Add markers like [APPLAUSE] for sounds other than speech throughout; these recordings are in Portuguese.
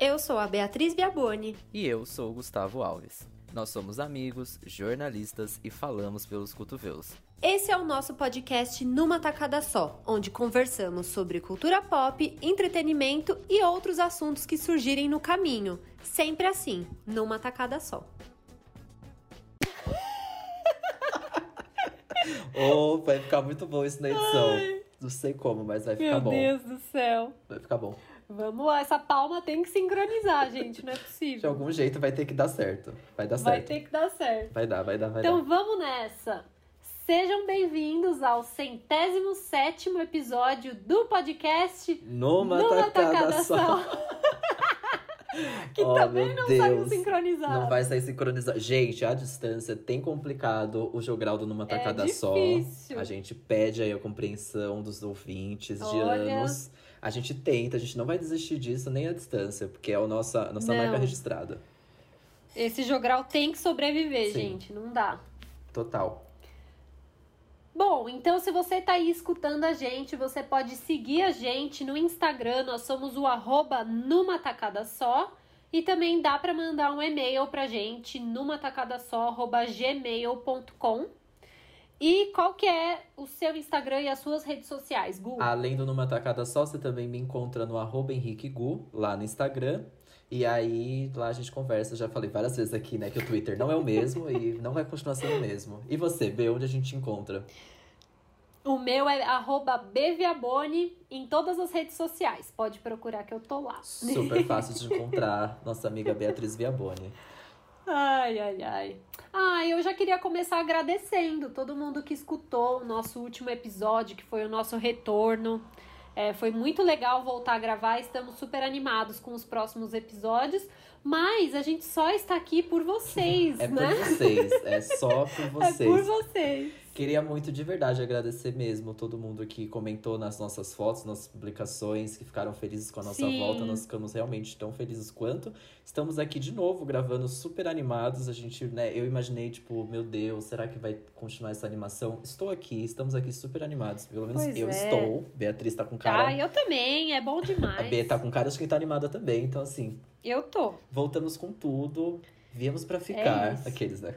Eu sou a Beatriz Biaboni. E eu sou o Gustavo Alves. Nós somos amigos, jornalistas e falamos pelos cotovelos. Esse é o nosso podcast Numa Tacada Só, onde conversamos sobre cultura pop, entretenimento e outros assuntos que surgirem no caminho. Sempre assim, numa tacada só. [LAUGHS] oh, vai ficar muito bom isso na edição. Ai. Não sei como, mas vai ficar Meu bom. Meu Deus do céu. Vai ficar bom. Vamos lá, essa palma tem que sincronizar, gente, não é possível. De algum jeito vai ter que dar certo. Vai dar vai certo. Vai ter que dar certo. Vai dar, vai dar, vai então, dar. Então vamos nessa. Sejam bem-vindos ao centésimo sétimo episódio do podcast Numa, Numa Tacada, tacada Só. [LAUGHS] que oh, também não Deus. saiu sincronizado. Não vai sair sincronizado. Gente, a distância tem complicado o jograldo numa tacada é só. A gente pede aí a compreensão dos ouvintes de Olha... anos. A gente tenta, a gente não vai desistir disso nem à distância, porque é a nossa, a nossa marca registrada. Esse jogral tem que sobreviver, Sim. gente. Não dá. Total. Bom, então se você tá aí escutando a gente, você pode seguir a gente no Instagram, nós somos o arroba numa tacada só. E também dá para mandar um e-mail pra gente numa tacada só, arroba gmail.com. E qual que é o seu Instagram e as suas redes sociais, Gu? Além do Numa Tacada Só, você também me encontra no arroba Henrique Gu, lá no Instagram. E aí, lá a gente conversa. Já falei várias vezes aqui, né, que o Twitter não é o mesmo e não vai continuar sendo o mesmo. E você, B, onde a gente encontra? O meu é arroba Beviabone em todas as redes sociais. Pode procurar que eu tô lá. Super [LAUGHS] fácil de encontrar nossa amiga Beatriz Viaboni. Ai, ai, ai. Ah, eu já queria começar agradecendo todo mundo que escutou o nosso último episódio, que foi o nosso retorno. É, foi muito legal voltar a gravar, estamos super animados com os próximos episódios, mas a gente só está aqui por vocês, é né? É por vocês, é só por vocês. [LAUGHS] É por vocês. Queria muito de verdade agradecer mesmo todo mundo que comentou nas nossas fotos, nas publicações, que ficaram felizes com a nossa Sim. volta. Nós ficamos realmente tão felizes quanto. Estamos aqui de novo gravando super animados. A gente, né, eu imaginei, tipo, meu Deus, será que vai continuar essa animação? Estou aqui, estamos aqui super animados. Pelo menos pois eu é. estou. Beatriz tá com cara. Ah, eu também, é bom demais. A Bê tá com cara de quem tá animada também, então assim. Eu tô. Voltamos com tudo. Viemos para ficar. É Aqueles, né?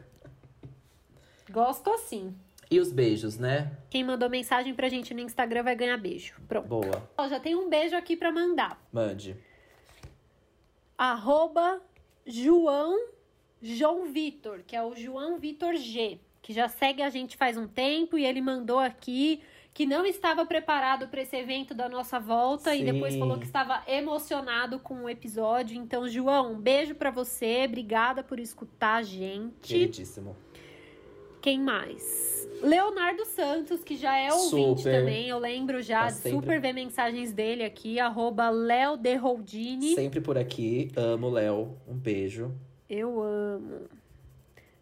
Gosto assim. E os beijos, né? Quem mandou mensagem pra gente no Instagram vai ganhar beijo. Pronto. Boa. Ó, já tem um beijo aqui pra mandar. Mande. Arroba João João Vitor, que é o João Vitor G, que já segue a gente faz um tempo e ele mandou aqui que não estava preparado para esse evento da nossa volta Sim. e depois falou que estava emocionado com o episódio. Então, João, um beijo para você, obrigada por escutar a gente. Queridíssimo. Quem mais? Leonardo Santos, que já é ouvinte super. também, eu lembro já, Tá de sempre. super ver mensagens dele aqui, arroba Léo de. Sempre por aqui. Amo, Léo. Um beijo. Eu amo.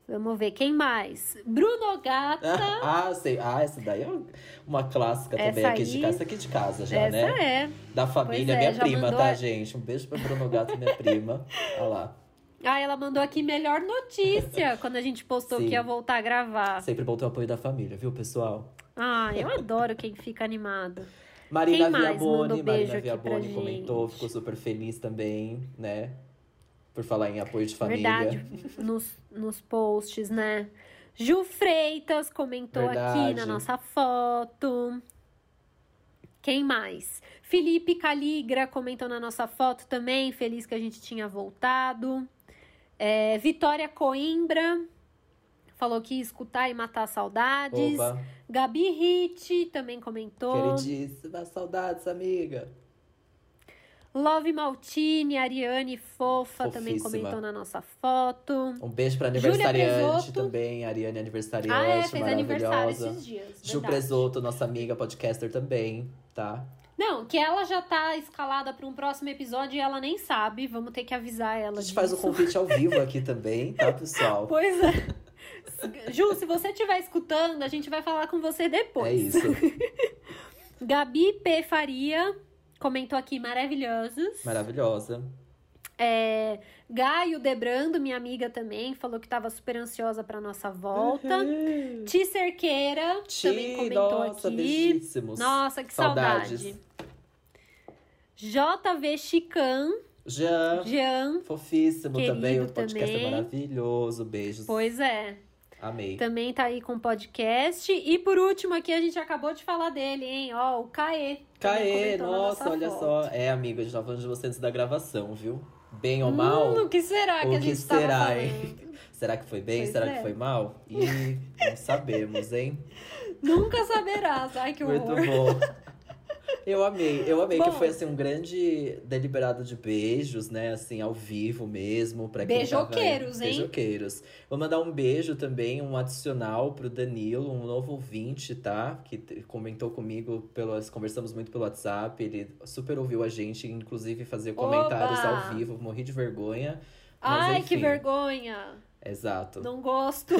Vamos ver, quem mais? Bruno Gata. [LAUGHS] ah, sei. Ah, essa daí é uma clássica também Essa aqui de aí- casa. Essa aqui de casa já, Essa né? é. Da família, é, minha prima, mandou tá, gente? Um beijo pra Bruno Gato, minha [LAUGHS] prima. Olha lá. Ah, ela mandou aqui melhor notícia [LAUGHS] quando a gente postou Sim. que ia voltar a gravar. Sempre bom ter o apoio da família, viu, pessoal? Ah, eu adoro quem fica animado. Marina Quem mais Viaboni, Marina aqui Viaboni comentou, gente? ficou super feliz também, né? Por falar em apoio de família. Verdade, [LAUGHS] nos, nos posts, né? Ju Freitas comentou aqui Verdade. na nossa foto. Quem mais? Felipe Caligra comentou na nossa foto também, feliz que a gente tinha voltado. É, Vitória Coimbra falou que ia escutar e matar saudades. Opa, Gabi Hit também comentou. queridíssima, saudades, amiga. Love Maltini, Ariane Fofa também Fofíssima. comentou na nossa foto. Um beijo Júlia aniversariante também, Ariane aniversariante, Ah, é, fez aniversário esses dias. Ju. Presoto, nossa amiga podcaster também, tá? Não, que ela já tá escalada para um próximo episódio e ela nem sabe. Vamos ter que avisar ela. A gente disso. faz o convite ao vivo [LAUGHS] aqui também, tá, pessoal? Pois é. Ju, se você estiver escutando, a gente vai falar com você depois. É isso. [LAUGHS] Gabi P. Faria comentou aqui maravilhosos. Maravilhosa. É, Gaio Debrando, minha amiga também, falou que estava super ansiosa para nossa volta. Ti Cerqueira também Ti, comentou nossa, aqui. beijíssimos. Nossa, que Saudades. saudade. JV Chican Jean, Jean, fofíssimo também. O podcast também. é maravilhoso. Beijos. pois é. Amei. Também tá aí com podcast. E por último aqui, a gente acabou de falar dele, hein? Ó, o Caê. também Caê, na nossa, olha foto. só. É, amigo, a gente tava falando de você antes da gravação, viu? Bem ou mal? Hum, o que será que o a que gente tava será, falando? hein? [LAUGHS] Será que foi bem? Pois Será é. que foi mal? Ih, não sabemos, hein? [LAUGHS] Nunca saberás. Ai, que Muito horror. bom. [LAUGHS] Eu amei, eu amei que Bom. foi assim um grande deliberado de beijos, né? Assim, ao vivo mesmo. Pra tava- Beijoqueiros, hein? Beijoqueiros. Vou mandar um beijo também, um adicional pro Danilo, um novo ouvinte, tá? Que comentou comigo, pelas, conversamos muito pelo WhatsApp. Ele super ouviu a gente, inclusive fazia comentários Oba! ao vivo. Morri de vergonha. Mas, Ai, que enfim. vergonha. Exato. Não, Não gosto.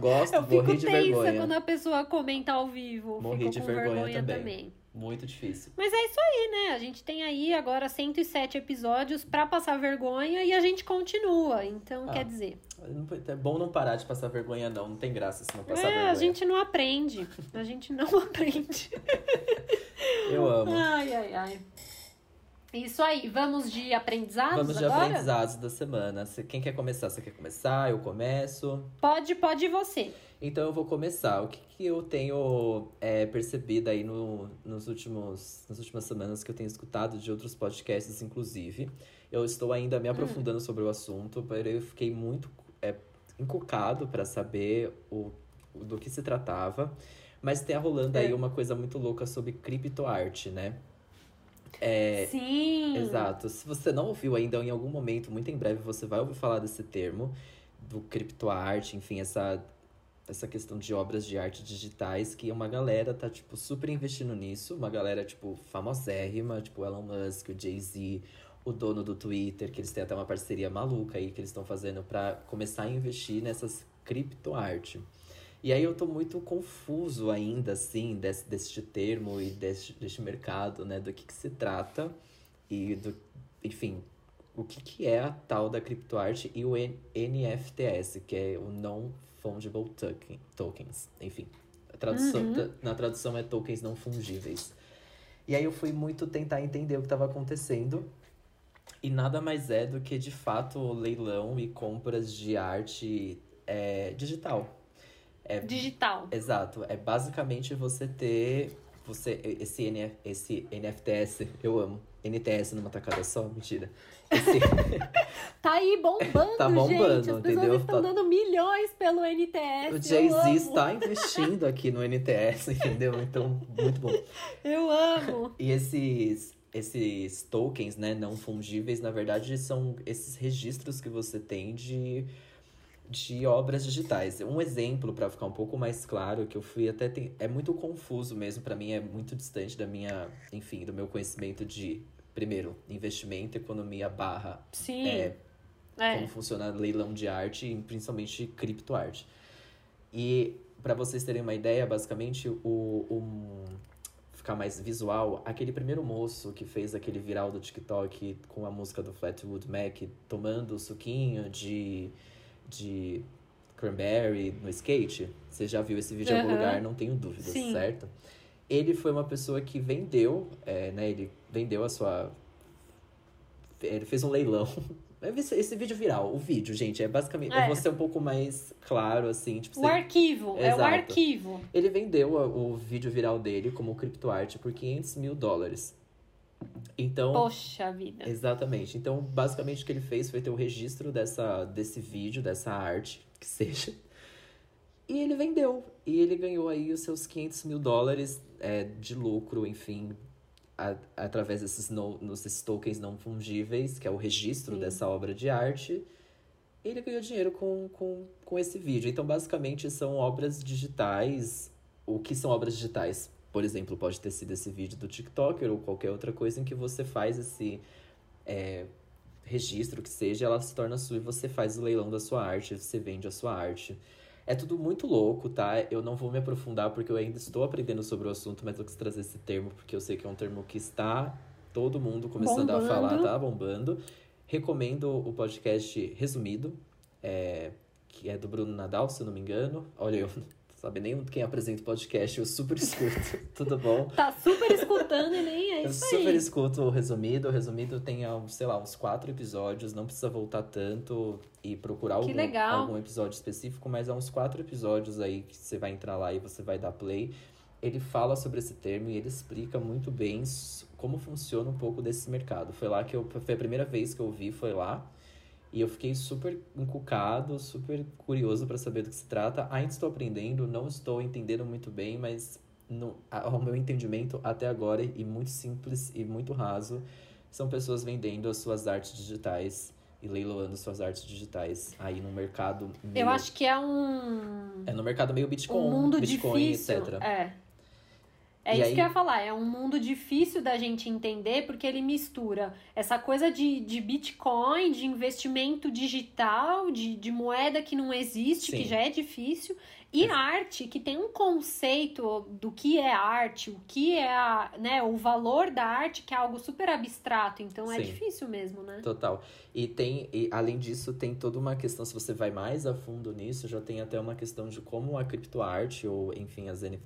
gosto, [LAUGHS] Eu fico morri de tensa vergonha. quando a pessoa comenta ao vivo. Morri Fico de com vergonha também. também. Muito difícil. Mas é isso aí, né? A gente tem aí agora 107 episódios pra passar vergonha e a gente continua. Então, Ah. quer dizer, É bom não parar de passar vergonha, não. Não tem graça se não passar é, vergonha. a gente não aprende. A gente não [LAUGHS] aprende. Eu amo. Ai, ai, ai. Isso aí, vamos de aprendizados Vamos de agora? aprendizados da semana. Quem quer começar? Você quer começar? Eu começo. Pode, pode você. Então eu vou começar. O que, que eu tenho é, percebido aí no, nos últimos, nas últimas semanas que eu tenho escutado de outros podcasts, inclusive. Eu estou ainda me aprofundando sobre o assunto, porém eu fiquei muito é, encucado para saber o, do que se tratava. Mas tem rolando aí É. uma coisa muito louca sobre criptoarte, né? É, Sim. Exato. Se você não ouviu ainda, em algum momento, muito em breve, você vai ouvir falar desse termo, do criptoarte, enfim, essa, essa questão de obras de arte digitais, que uma galera tá, tipo, super investindo nisso. Uma galera, tipo, famosérrima, tipo Elon Musk, o Jay-Z, o dono do Twitter, que eles têm até uma parceria maluca aí que eles estão fazendo para começar a investir nessas criptoarte. E aí eu tô muito confuso ainda, assim, desse, deste termo e deste, deste mercado, né? Do que, que se trata e do, enfim, o que, que é a tal da criptoarte e o NFTS, que é o Non-Fungible token, Tokens. Enfim, tradução, Uhum. na tradução é tokens não fungíveis. E aí eu fui muito tentar entender o que estava acontecendo. E nada mais é do que, de fato, leilão e compras de arte é, digital. Digital. Exato. É basicamente você ter. Você, esse, NF, esse NFTS, eu amo. NTS numa tacada só, mentira. Esse, [LAUGHS] Tá aí bombando, Tá bombando, gente. As entendeu? estão Tá- dando milhões pelo NTS. o Jay-Z está investindo aqui no NTS, entendeu? Então, muito bom. Eu amo. E esses, esses tokens, né, não fungíveis, na verdade, são esses registros que você tem de, de obras digitais. Um exemplo, para ficar um pouco mais claro, que eu fui até. ten- É muito confuso mesmo, para mim é muito distante da minha, enfim, do meu conhecimento de, primeiro, investimento, economia barra Sim. é, É. como funciona leilão de arte e principalmente criptoarte. E para vocês terem uma ideia, basicamente, o, um, ficar mais visual, aquele primeiro moço que fez aquele viral do TikTok com a música do Flatwood Mac tomando suquinho de, de cranberry no skate, você já viu esse vídeo em algum lugar, não tenho dúvidas, Sim. certo? Ele foi uma pessoa que vendeu, é, né, ele vendeu a sua ele fez um leilão. [LAUGHS] Esse, esse vídeo viral, o vídeo, gente, é basicamente. É. Eu vou ser um pouco mais claro, assim. Tipo, O você- arquivo. É o Exato. arquivo. Ele vendeu o vídeo viral dele como criptoarte por 500 mil dólares. Então. Poxa vida. Exatamente. Então, basicamente, o que ele fez foi ter o registro dessa, desse vídeo, dessa arte, que seja. E ele vendeu. E ele ganhou aí os seus 500 mil dólares é, de lucro, enfim, a- através desses, no, nos- desses tokens não fungíveis, que é o registro Sim. dessa obra de arte. E ele ganhou dinheiro com, com, com esse vídeo. Então, basicamente, são obras digitais. O que são obras digitais? Por exemplo, pode ter sido esse vídeo do TikToker ou qualquer outra coisa em que você faz esse é, registro que seja, ela se torna sua e você faz o leilão da sua arte, você vende a sua arte. É tudo muito louco, tá? Eu não vou me aprofundar porque eu ainda estou aprendendo sobre o assunto, mas eu quis trazer esse termo porque eu sei que é um termo que está todo mundo começando a Bombando. falar, tá bombando. Recomendo o podcast Resumido, é, que é do Bruno Nadal, se eu não me engano. Olha, eu sabe nem quem apresenta o podcast, eu super escuto. [LAUGHS] Tudo bom? Tá super escutando e nem é Eu isso super aí. escuto o resumido. O resumido tem, ah, sei lá, uns quatro episódios. Não precisa voltar tanto e procurar algum, algum episódio específico, mas há uns quatro episódios aí que você vai entrar lá e você vai dar play. Ele fala sobre esse termo e ele explica muito bem como funciona um pouco desse mercado. Foi lá que eu. Foi a primeira vez que eu vi, foi lá. E eu fiquei super encucado, super curioso para saber do que se trata. Ainda estou aprendendo, não estou entendendo muito bem, mas no, ao meu entendimento até agora, e muito simples e muito raso, são pessoas vendendo as suas artes digitais e leiloando suas artes digitais aí no mercado meio, Eu acho que é um, é no mercado meio Bitcoin, um mundo Bitcoin, difícil. etc. É. É E isso aí- que eu ia falar, é um mundo difícil da gente entender, porque ele mistura essa coisa de, de Bitcoin, de investimento digital, de, de moeda que não existe, Sim. que já é difícil, e arte, que tem um conceito do que é arte, o que é a, né, o valor da arte, que é algo super abstrato, então é Sim. difícil mesmo, né? Total. E tem, e além disso, tem toda uma questão, se você vai mais a fundo nisso, já tem até uma questão de como a criptoarte, ou enfim, as N...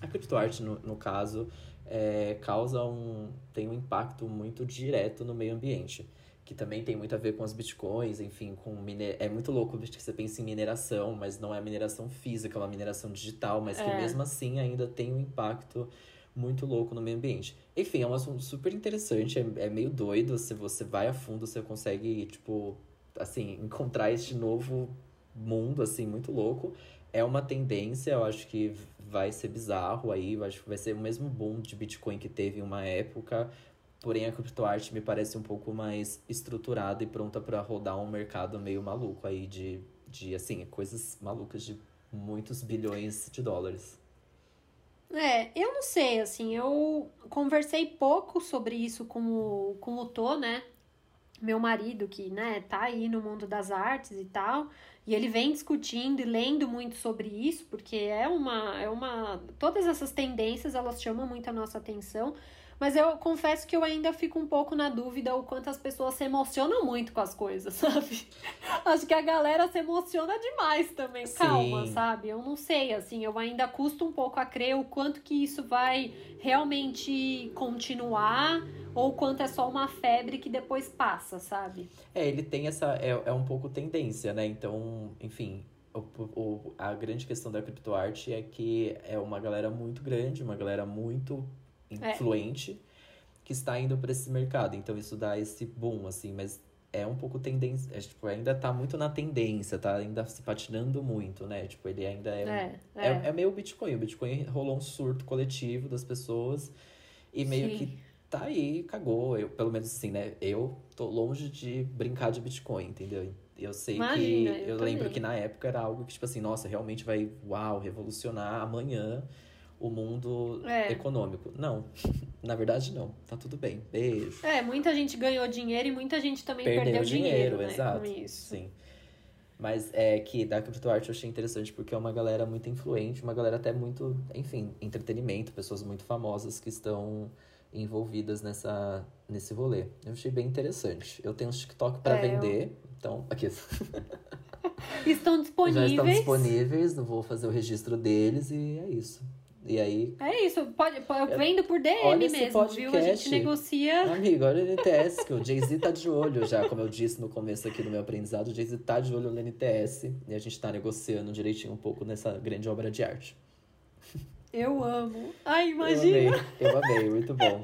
a criptoarte, no, no caso, é, causa um. tem um impacto muito direto no meio ambiente. Que também tem muito a ver com os bitcoins, enfim, com mine... É muito louco que você pensa em mineração, mas não é mineração física, é uma mineração digital, mas que É. mesmo assim ainda tem um impacto muito louco no meio ambiente. Enfim, é um assunto super interessante, é, é meio doido. Se você vai a fundo, você consegue, tipo, assim, encontrar este novo mundo, assim, muito louco. É uma tendência, eu acho que vai ser bizarro aí, acho que vai ser o mesmo boom de Bitcoin que teve em uma época. Porém, a criptoarte me parece um pouco mais estruturada e pronta para rodar um mercado meio maluco aí de, de, assim, coisas malucas de muitos bilhões de dólares. É, eu não sei, assim, eu conversei pouco sobre isso com o, com o Tô, né? Meu marido, que, né, tá aí no mundo das artes e tal, e ele vem discutindo e lendo muito sobre isso, porque é uma, é uma, todas essas tendências, elas chamam muito a nossa atenção, mas eu confesso que eu ainda fico um pouco na dúvida o quanto as pessoas se emocionam muito com as coisas, [LAUGHS] sabe? Acho que a galera se emociona demais também. Sim. Calma, sabe? Eu não sei, assim, eu ainda custo um pouco a crer o quanto que isso vai realmente continuar ou quanto é só uma febre que depois passa, sabe? É, ele tem essa. É, é um pouco tendência, né? Então, enfim. O, o, a grande questão da criptoarte é que é uma galera muito grande, uma galera muito É. influente que está indo para esse mercado. Então isso dá esse boom, assim, mas é um pouco tendência. É, tipo, ainda tá muito na tendência, tá ainda se patinando muito, né? Tipo, ele ainda é. um- É, é, é. é meio Bitcoin. O Bitcoin rolou um surto coletivo das pessoas e meio Sim. que tá aí, cagou. Eu, pelo menos assim, né? Eu tô longe de brincar de Bitcoin, entendeu? Eu sei Imagina, que. eu Eu, lembro que na época era algo que, tipo assim, nossa, realmente vai, uau, revolucionar amanhã o mundo É. econômico. Não. [LAUGHS] Na verdade, não. Tá tudo bem. Beijo. É, muita gente ganhou dinheiro e muita gente também Perdeu perdeu, dinheiro, dinheiro, né, exato. com isso. Sim. Mas é que da criptoarte eu achei interessante porque é uma galera muito influente, uma galera até muito, enfim, entretenimento, pessoas muito famosas que estão envolvidas nessa, nesse rolê. Eu achei bem interessante. Eu tenho uns TikTok pra É, eu- vender, então aqui [LAUGHS] Estão [LAUGHS] já disponíveis. estão disponíveis, não vou fazer o registro deles e é isso. E aí, É isso, pode, eu vendo por DM mesmo, viu? A gente podcast. negocia. amigo, olha o NTS, que o Jay-Z tá de olho já, como eu disse no começo aqui do meu aprendizado, o Jay-Z tá de olho no NTS e a gente tá negociando direitinho um pouco nessa grande obra de arte. Eu amo. Ai, Eu imagina. amei, eu amei, muito bom.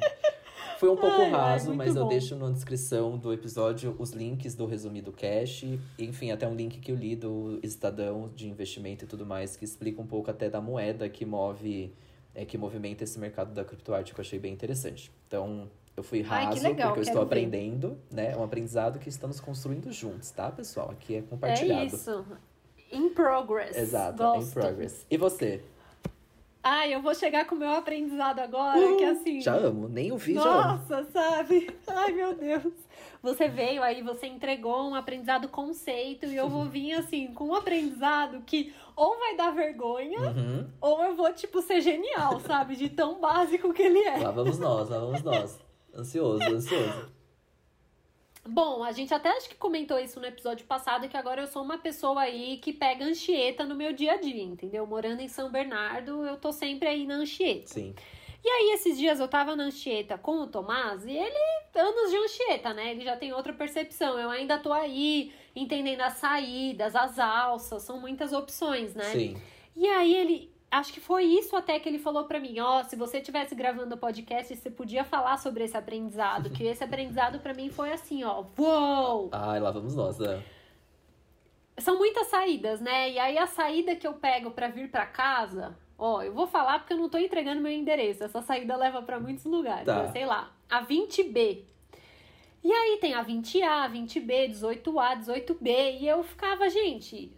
Foi um pouco Ai, ai, raso, muito mas eu bom. deixo na descrição do episódio os links do resumido cash, enfim, até um link que eu li do Estadão de investimento e tudo mais, que explica um pouco até da moeda que move, é, que movimenta esse mercado da criptoarte, que eu achei bem interessante. Então, eu fui Ai, raso, legal, porque eu estou ver. aprendendo, né? É um aprendizado que estamos construindo juntos, tá, pessoal? Aqui é compartilhado. É isso. In progress. Exato, Gosto. in progress. E você? Ai, eu vou chegar com o meu aprendizado agora, que assim. Já amo, nem ouvi, já amo. Nossa, sabe? [LAUGHS] Ai, meu Deus. Você veio aí, você entregou um aprendizado conceito e eu vou vir assim, com um aprendizado que ou vai dar vergonha Uhum. ou eu vou, tipo, ser genial, sabe? De tão básico que ele é. Lá vamos nós, lá vamos nós. Ansioso, ansioso. Bom, a gente até acho que comentou isso no episódio passado, que agora eu sou uma pessoa aí que pega Anchieta no meu dia a dia, entendeu? Morando em São Bernardo, eu tô sempre aí na Anchieta. Sim. E aí, esses dias eu tava na Anchieta com o Tomás e ele, anos de Anchieta, né? Ele já tem outra percepção. Eu ainda tô aí entendendo as saídas, as alças, são muitas opções, né? Sim. E aí ele. Acho que foi isso até que ele falou pra mim, ó, se você tivesse gravando o podcast, você podia falar sobre esse aprendizado, que esse aprendizado pra mim foi assim, ó, uou! Ai, lá vamos nós. né? São muitas saídas, né? E aí a saída que eu pego pra vir pra casa, ó, eu vou falar porque eu não tô entregando meu endereço. Essa saída leva pra muitos lugares, Tá. né? sei lá, a 20B. E aí tem a 20A, 20B, 18A, 18B, e eu ficava, gente,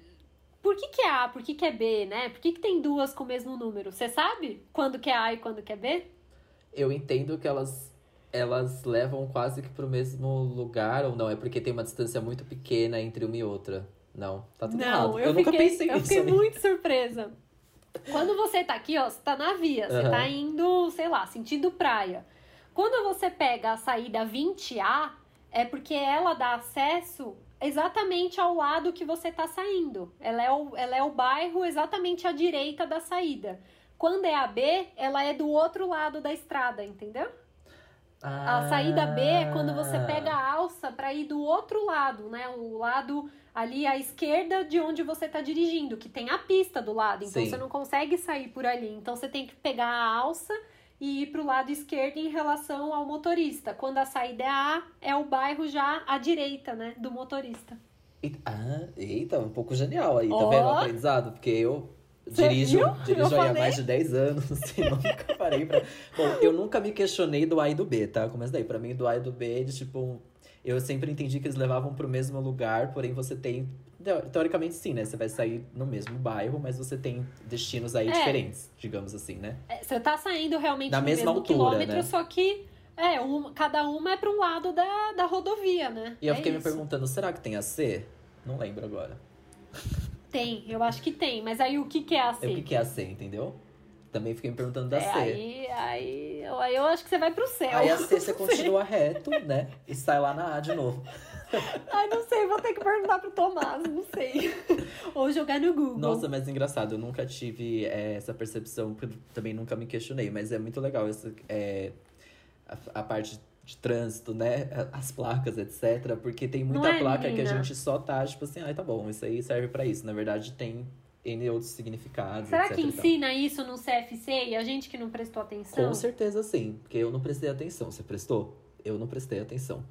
por que que é A, por que que é B, né? Por que que tem duas com o mesmo número? Você sabe quando que é A e quando que é B? Eu entendo que elas elas levam quase que pro mesmo lugar, ou não? É porque tem uma distância muito pequena entre uma e outra. Não, tá tudo errado. Não, Eu, eu, nunca fiquei, pensei eu nisso. fiquei amiga. muito surpresa. Quando você tá aqui, ó, você tá na via, você Aham. tá indo, sei lá, sentido praia. Quando você pega a saída 20A, é porque ela dá acesso exatamente ao lado que você tá saindo. Ela é o, ela é o bairro exatamente à direita da saída. Quando é a B, ela é do outro lado da estrada, entendeu? A Ah. saída B é quando você pega a alça para ir do outro lado, né? O lado ali à esquerda de onde você tá dirigindo, que tem a pista do lado. Então Sim. você não consegue sair por ali. Então você tem que pegar a alça e ir pro lado esquerdo em relação ao motorista. Quando a saída é A, é o bairro já à direita, né? Do motorista. E- Ah, eita, um pouco genial aí, tá Ó. vendo o aprendizado? Porque eu dirijo, viu? dirijo há mais de 10 anos [LAUGHS] e nunca parei pra. Bom, eu nunca me questionei do A e do B, tá? Começa daí. Pra mim, do A e do B, de tipo. Eu sempre entendi que eles levavam pro mesmo lugar, porém você tem. Teo- Teoricamente, sim, né? Você vai sair no mesmo bairro, mas você tem destinos aí É. diferentes, digamos assim, né? É, Você tá saindo realmente Na no mesma mesmo altura, quilômetro, né? só que é, um, cada uma é para um lado da, da rodovia, né? E eu É fiquei me isso. perguntando, será que tem AC? Não lembro agora. Tem, eu acho que tem. Mas aí o que, que é a É o que, que é AC, entendeu? Também fiquei me perguntando da É, C. aí, aí, eu- aí eu acho que você vai pro céu. Aí a C você continua reto, né? E sai lá na A de novo. [LAUGHS] Ai, não sei, vou ter que perguntar pro Tomás, não sei. Ou jogar no Google. Nossa, mas engraçado, eu nunca tive é, essa percepção, também nunca me questionei, mas é muito legal essa, é, a, a parte de trânsito, né? As placas, etc. Porque tem muita é, placa que a menina? gente só tá, tipo assim, ai, tá bom, isso aí serve pra isso. Na verdade, tem N outros significados, Será etc. que ensina isso no CFC e a gente que não prestou atenção? Com certeza sim, porque eu não prestei atenção. Você prestou? Eu não prestei atenção.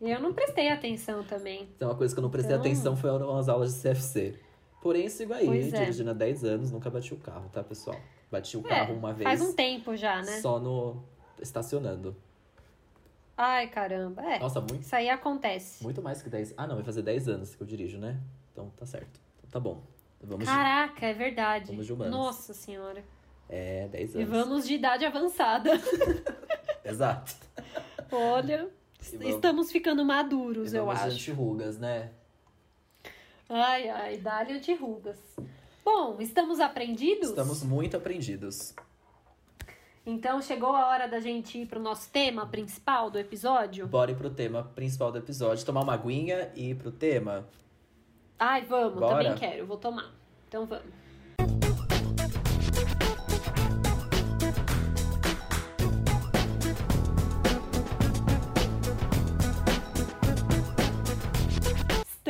Eu não prestei atenção também. Então, uma coisa que eu não prestei Então- atenção foi as aulas de CFC. Porém, sigo aí, Pois é. dirigindo há 10 anos, nunca bati o carro, tá, pessoal? Bati o É, carro uma vez. Faz um tempo já, né? Só no. estacionando. Ai, caramba. É, Nossa, muito, isso aí acontece. muito mais que 10. Ah, não, vai fazer 10 anos que eu dirijo, né? Então tá certo. Então, tá bom. Vamos de... Caraca, é verdade. Vamos de humanos. Nossa senhora. É, 10 E anos. vamos de idade avançada. [LAUGHS] Exato. Olha, E estamos ficando maduros, eu acho. anti-rugas, né? Ai, ai, dá-lhe anti-rugas. Bom, estamos aprendidos? Estamos muito aprendidos. Então chegou a hora da gente ir pro nosso tema principal do episódio? Bora ir pro tema principal do episódio. Tomar uma aguinha e ir pro tema. Ai, vamos, Bora. também quero, vou tomar. Então vamos.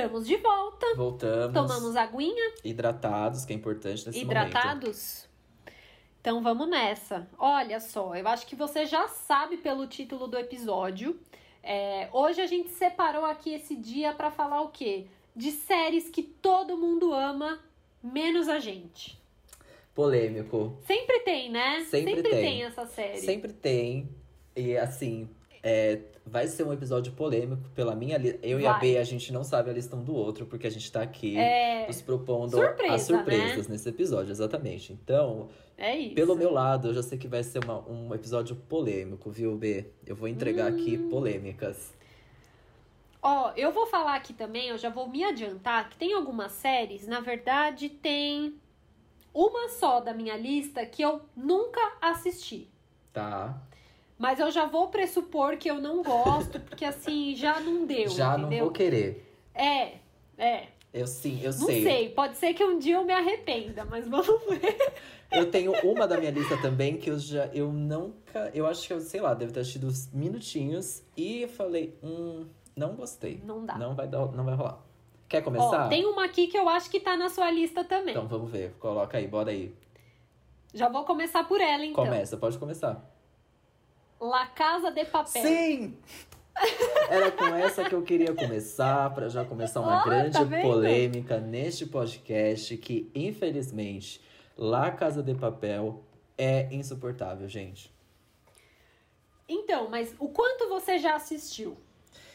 Estamos de volta. Voltamos. Tomamos aguinha, Hidratados, que é importante nesse momento. hidratados. Então vamos nessa. Olha só, eu acho que você já sabe pelo título do episódio. É, hoje a gente separou aqui esse dia pra falar o quê? De séries que todo mundo ama, menos a gente. Polêmico. Sempre tem, né? Sempre tem. tem essa série. Sempre tem. E assim, é, vai ser um episódio polêmico pela minha lista. Eu e a Vai. B, a gente não sabe a lista um do outro, porque a gente tá aqui É, nos propondo surpresa, as surpresas nesse episódio, exatamente. Então, é pelo meu lado, eu já sei que vai ser uma- um episódio polêmico, viu, B? Eu vou entregar aqui Hum. polêmicas. Ó, eu vou falar aqui também, eu já vou me adiantar, que tem algumas séries, na verdade, tem uma só da minha lista que eu nunca assisti. Tá? Mas eu já vou pressupor que eu não gosto, porque assim, já não deu. Já entendeu? não vou querer. É, é. Eu sim, eu Não sei. sei. pode ser que um dia eu me arrependa, mas vamos ver. Eu tenho uma da minha lista também que eu já. Eu nunca. Eu acho que eu, sei lá, devo ter assistido uns minutinhos e falei, hum, não gostei. Não dá. Não vai, dar, não vai rolar. Quer começar? Ó, tem uma aqui que eu acho que tá na sua lista também. Então vamos ver. Coloca aí, bora aí. Já vou começar por ela, então. Começa, pode começar. La Casa de Papel. Sim! Era com essa que eu queria começar, para já começar uma Ó, grande tá polêmica neste podcast que, infelizmente, La Casa de Papel é insuportável, gente. Então, mas o quanto você já assistiu?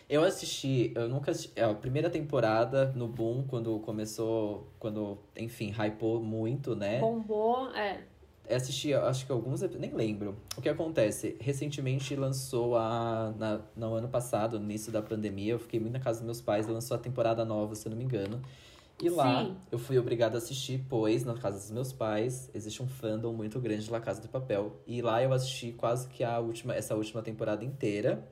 Eu assisti, eu nunca assisti, a primeira temporada no Boom, quando começou, quando, enfim, hypou muito, né? Bombou, é. Assisti, acho que alguns, nem lembro. O que acontece? Recentemente lançou a. Na, no ano passado, no início da pandemia, eu fiquei muito na casa dos meus pais, lançou a temporada nova, se eu não me engano. E lá Sim. eu fui obrigado a assistir, pois na casa dos meus pais existe um fandom muito grande de La Casa de Papel. E lá eu assisti quase que a última, essa última temporada inteira.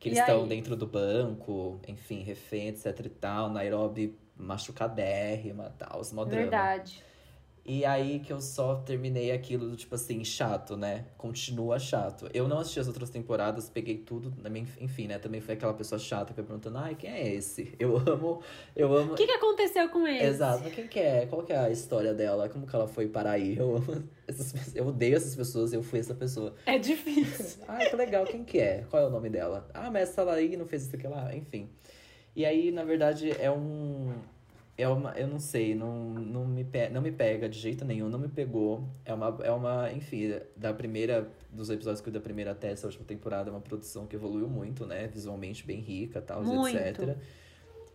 Que eles estão dentro do banco, enfim, refém, etc e tal. Nairobi machucadérrima, tal, os mó drama. E aí que eu só terminei aquilo do tipo assim, chato, né? Continua chato. Eu não assisti as outras temporadas, peguei tudo, na minha- enfim, né? Também foi aquela pessoa chata perguntando, ai, quem é esse? [LAUGHS] Eu amo, eu amo. O que, que aconteceu com ele? Exato, quem que é? Qual que é a história dela? Como que ela foi parar aí? Eu amo [LAUGHS] essas eu odeio essas pessoas, eu fui essa pessoa. É difícil. Ai, [LAUGHS] que legal, quem que é? Qual é o nome dela? Ah, mas essa lá aí não fez isso aqui lá, enfim. E aí, na verdade, é um. É uma. Eu não sei, não, não, me, pe- não me pega de jeito nenhum, não me pegou. É uma, é uma. Enfim, da primeira. Dos episódios que eu da primeira até essa última temporada, é uma produção que evoluiu muito, né? Visualmente bem rica, tal, Muito. etc.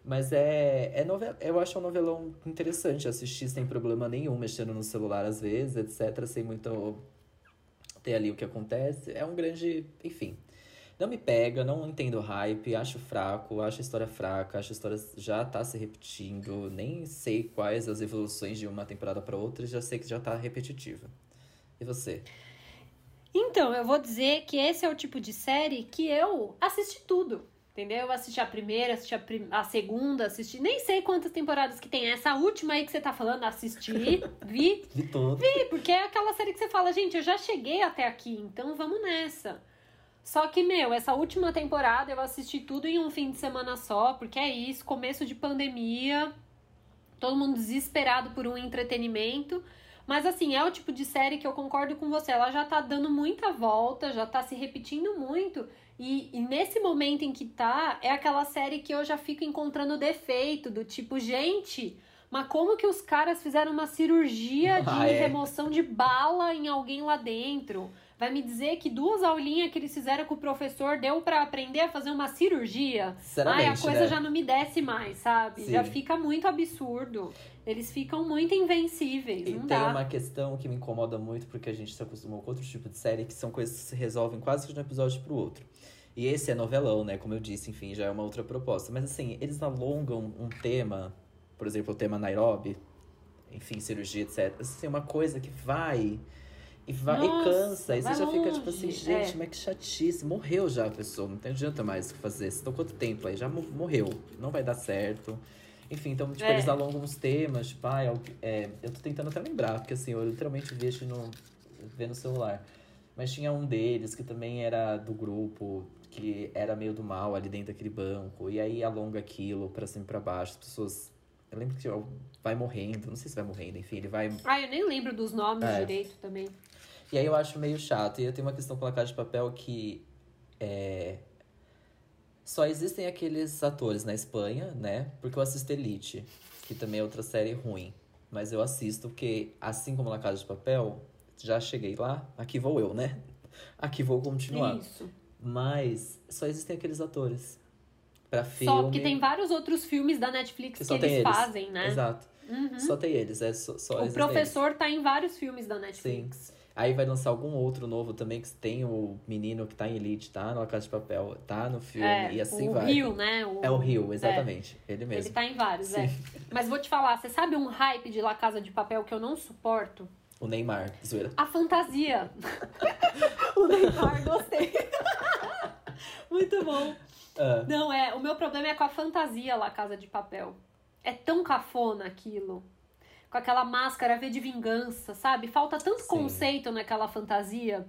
Mas é, é novela, eu acho um novelão interessante assistir sem problema nenhum, mexendo no celular às vezes, etc. Sem muito ter ali o que acontece. É um grande. Enfim. Não me pega, não entendo hype, acho fraco, acho a história fraca, acho a história já tá se repetindo, nem sei quais as evoluções de uma temporada pra outra, já sei que já tá repetitiva. E você? Então, eu vou dizer que esse é o tipo de série que eu assisti tudo. Entendeu? Eu assisti a primeira, assisti a, prim- a segunda, assisti. Nem sei quantas temporadas que tem. Essa última aí que você tá falando, assisti, [LAUGHS] vi. Vi tudo. Vi, porque é aquela série que você fala, gente, eu já cheguei até aqui, então vamos nessa. Só que, meu, essa última temporada eu assisti tudo em um fim de semana só, porque é isso, começo de pandemia, todo mundo desesperado por um entretenimento. Mas assim, é o tipo de série que eu concordo com você, ela já tá dando muita volta, já tá se repetindo muito. E, e nesse momento em que tá, é aquela série que eu já fico encontrando defeito, do tipo, gente, mas como que os caras fizeram uma cirurgia [LAUGHS] de Ah, é. remoção de bala em alguém lá dentro? Vai me dizer que duas aulinhas que eles fizeram com o professor deu pra aprender a fazer uma cirurgia? Ai, a coisa né? já não me desce mais, sabe? Sim. Já fica muito absurdo. Eles ficam muito invencíveis, E tem dá. uma questão que me incomoda muito, porque a gente se acostumou com outro tipo de série, que são coisas que se resolvem quase que de um episódio pro outro. E esse é novelão, né? Como eu disse, enfim, já é uma outra proposta. Mas assim, eles alongam um tema, por exemplo, o tema Nairobi, enfim, cirurgia, etc. Assim, uma coisa que vai e vai e Nossa, cansa. E você já fica tipo assim, longe, gente, é. mas que chatice. Morreu já a pessoa, não tem adianta mais o que fazer. Estão quanto tempo aí? Já mo- morreu. Não vai dar certo. Enfim, então, tipo, É. eles alongam uns temas, tipo, ah, é é, eu tô tentando até lembrar, porque assim, eu literalmente vi isso no, ver no celular. Mas tinha um deles que também era do grupo, que era meio do mal ali dentro daquele banco. E aí alonga aquilo pra cima e pra baixo. As pessoas. Eu lembro que ó, vai morrendo, não sei se vai morrendo, enfim, ele vai. Ai, eu nem lembro dos nomes É. direito também. E aí eu acho meio chato. E eu tenho uma questão com a Casa de Papel que. É... Só existem aqueles atores na Espanha, né? Porque eu assisto Elite, que também é outra série ruim. Mas eu assisto porque, assim como na Casa de Papel, já cheguei lá, aqui vou eu, né? Aqui vou continuar. Isso. Mas só existem aqueles atores. Pra filme. Só porque tem vários outros filmes da Netflix que que, eles eles. fazem, né? Exato. Uhum. Só tem eles, é só, só O existem eles. professor tá em vários filmes da Netflix. Aí vai lançar algum outro novo também, que tem o menino que tá em Elite, tá na Casa de Papel, tá no filme, É, e assim o vai. Rio, né? O- É o Rio, exatamente. Ele Ele mesmo. tá em vários, Sim. é. [LAUGHS] Mas vou te falar, você sabe um hype de La Casa de Papel que eu não suporto? O Neymar, zoeira. A fantasia. [LAUGHS] o Neymar, gostei. [LAUGHS] Muito bom. Ah, Não, é, o meu problema é com a fantasia lá, Casa de Papel. É tão cafona aquilo. Com aquela máscara V de vingança, sabe? Falta tanto Sim. conceito naquela fantasia.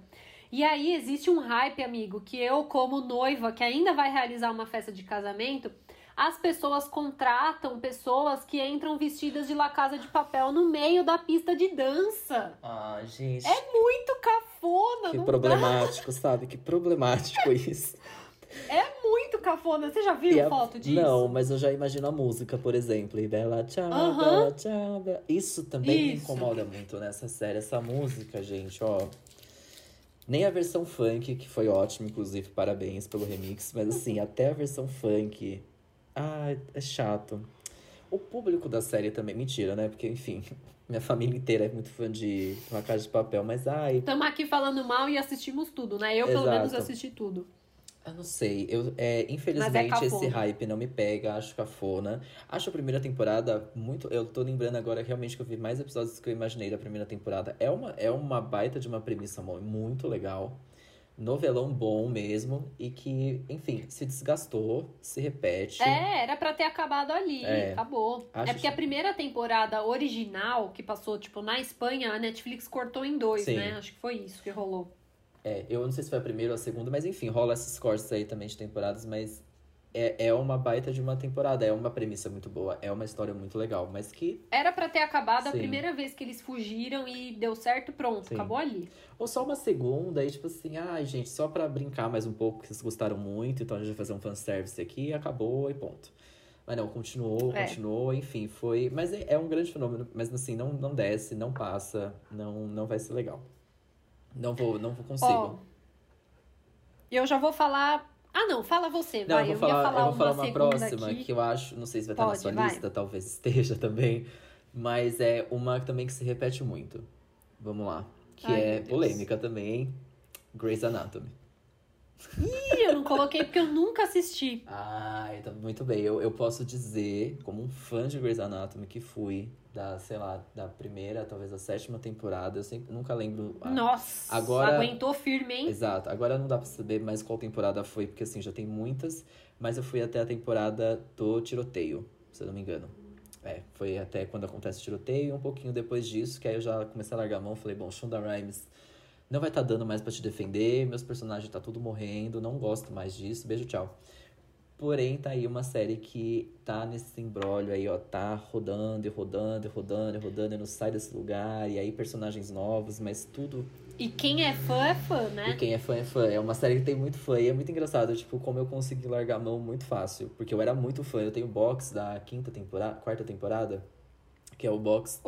E aí existe um hype, amigo, que eu, como noiva, que ainda vai realizar uma festa de casamento, as pessoas contratam pessoas que entram vestidas de La Casa de Papel no meio da pista de dança. Ah, gente. É muito cafona, que problemático, sabe? Que problemático [LAUGHS] isso. É muito cafona. Você já viu a- foto disso? Não, mas eu já imagino a música, por exemplo. E Bela tchau, Aham. Bela tchau. Bela... Isso também me Isso. incomoda muito nessa série. Essa música, gente, ó. Nem a versão funk, que foi ótima, inclusive, parabéns pelo remix. Mas assim, [LAUGHS] até a versão funk. Ah, é chato. O público da série também, mentira, né? Porque, enfim, [LAUGHS] minha família inteira é muito fã de Uma Casa de Papel. Mas, ai, Estamos aqui falando mal e assistimos tudo, né? Eu, pelo Exato. menos, assisti tudo. Eu não sei. Eu, é, infelizmente, cafona. esse hype não me pega. Acho cafona. Acho a primeira temporada muito. Eu tô lembrando agora realmente que eu vi mais episódios do que eu imaginei da primeira temporada. É uma, é uma baita de uma premissa muito legal. Novelão bom mesmo. E que, enfim, se desgastou, se repete. É, era pra ter acabado ali. É. Acabou. É porque a que- primeira temporada original, que passou, tipo, na Espanha, a Netflix cortou em dois, Sim. né? Acho que foi isso que rolou. É, eu não sei se foi a primeira ou a segunda, mas enfim, rola esses cortes aí também de temporadas, mas é, é uma baita de uma temporada, é uma premissa muito boa, é uma história muito legal, mas que. Era pra ter acabado a Sim. primeira vez que eles fugiram e deu certo, pronto, Sim. acabou ali. Ou só uma segunda, aí tipo assim, ai gente, só pra brincar mais um pouco, que vocês gostaram muito, então a gente vai fazer um fanservice aqui, acabou e ponto. Mas não, continuou, É. continuou, enfim, foi. Mas é, é um grande fenômeno, mas assim, não, não desce, não passa, não, não vai ser legal. Não vou, não vou consigo. Ó, eu já vou falar. Ah, não, fala você, Não, vai. eu vou falar, ia falar eu vou falar uma, uma próxima aqui. que eu acho, não sei se vai estar na Pode, sua vai. lista, talvez esteja [LAUGHS] também, mas é uma também que se repete muito. Vamos lá, que Ai, é polêmica também, Grey's Anatomy. Ih, eu não coloquei porque eu nunca assisti. Ah, então, muito bem. Eu, eu posso dizer, como um fã de Grey's Anatomy que fui, da, sei lá, da primeira, talvez da sétima temporada, eu sempre, nunca lembro. a- Nossa, agora- aguentou firme, hein? Exato. Agora não dá pra saber mais qual temporada foi, porque assim, já tem muitas, mas eu fui até a temporada do tiroteio, se eu não me engano. É, foi até quando acontece o tiroteio, e um pouquinho depois disso, que aí eu já comecei a largar a mão, falei, bom, Shonda Rhimes não vai estar dando mais pra te defender, meus personagens tá tudo morrendo, não gosto mais disso, beijo, tchau. Porém, tá aí uma série que tá nesse embrólio aí, ó, tá rodando e rodando e rodando e rodando e não sai desse lugar, e aí personagens novos, mas tudo E quem é fã é fã, né? e quem é fã é fã. É uma série que tem muito fã e é muito engraçado, tipo, como eu consegui largar a mão muito fácil. Porque eu era muito fã. Eu tenho box da quinta temporada, quarta temporada, que é o box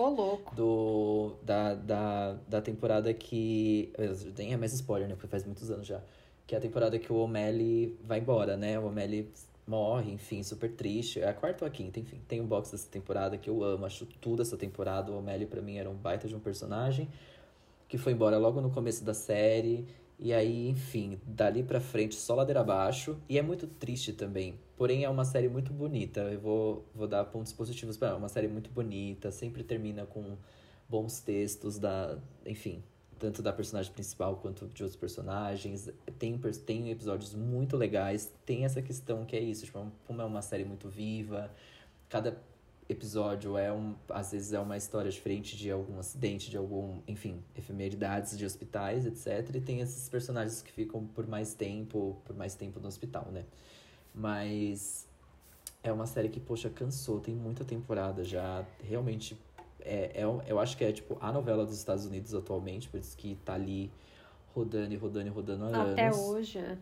do da, da, da temporada que. Nem é mais spoiler, né? Porque faz muitos anos já. Que é a temporada que o O'Malley vai embora, né? O O'Malley morre, enfim, super triste. É a quarta ou a quinta, enfim. Tem um box dessa temporada que eu amo, acho tudo essa temporada. O O'Malley pra mim era um baita de um personagem que foi embora logo no começo da série. E aí, enfim, dali pra frente, só ladeira abaixo. E é muito triste também. Porém, é uma série muito bonita. Eu vou, vou dar pontos positivos pra ela. É uma série muito bonita, sempre termina com bons textos da. Enfim, tanto da personagem principal quanto de outros personagens. Tem, tem episódios muito legais. Tem essa questão que é isso, tipo, como é uma série muito viva, cada episódio é um, às vezes é uma história diferente de algum acidente, de algum, enfim, efemeridades de hospitais, etc. E tem esses personagens que ficam por mais tempo, por mais tempo no hospital, né? Mas é uma série que, poxa, cansou, tem muita temporada já, realmente é, é, eu acho que é tipo a novela dos Estados Unidos atualmente, por isso que tá ali rodando e rodando e rodando há Até anos. hoje. é.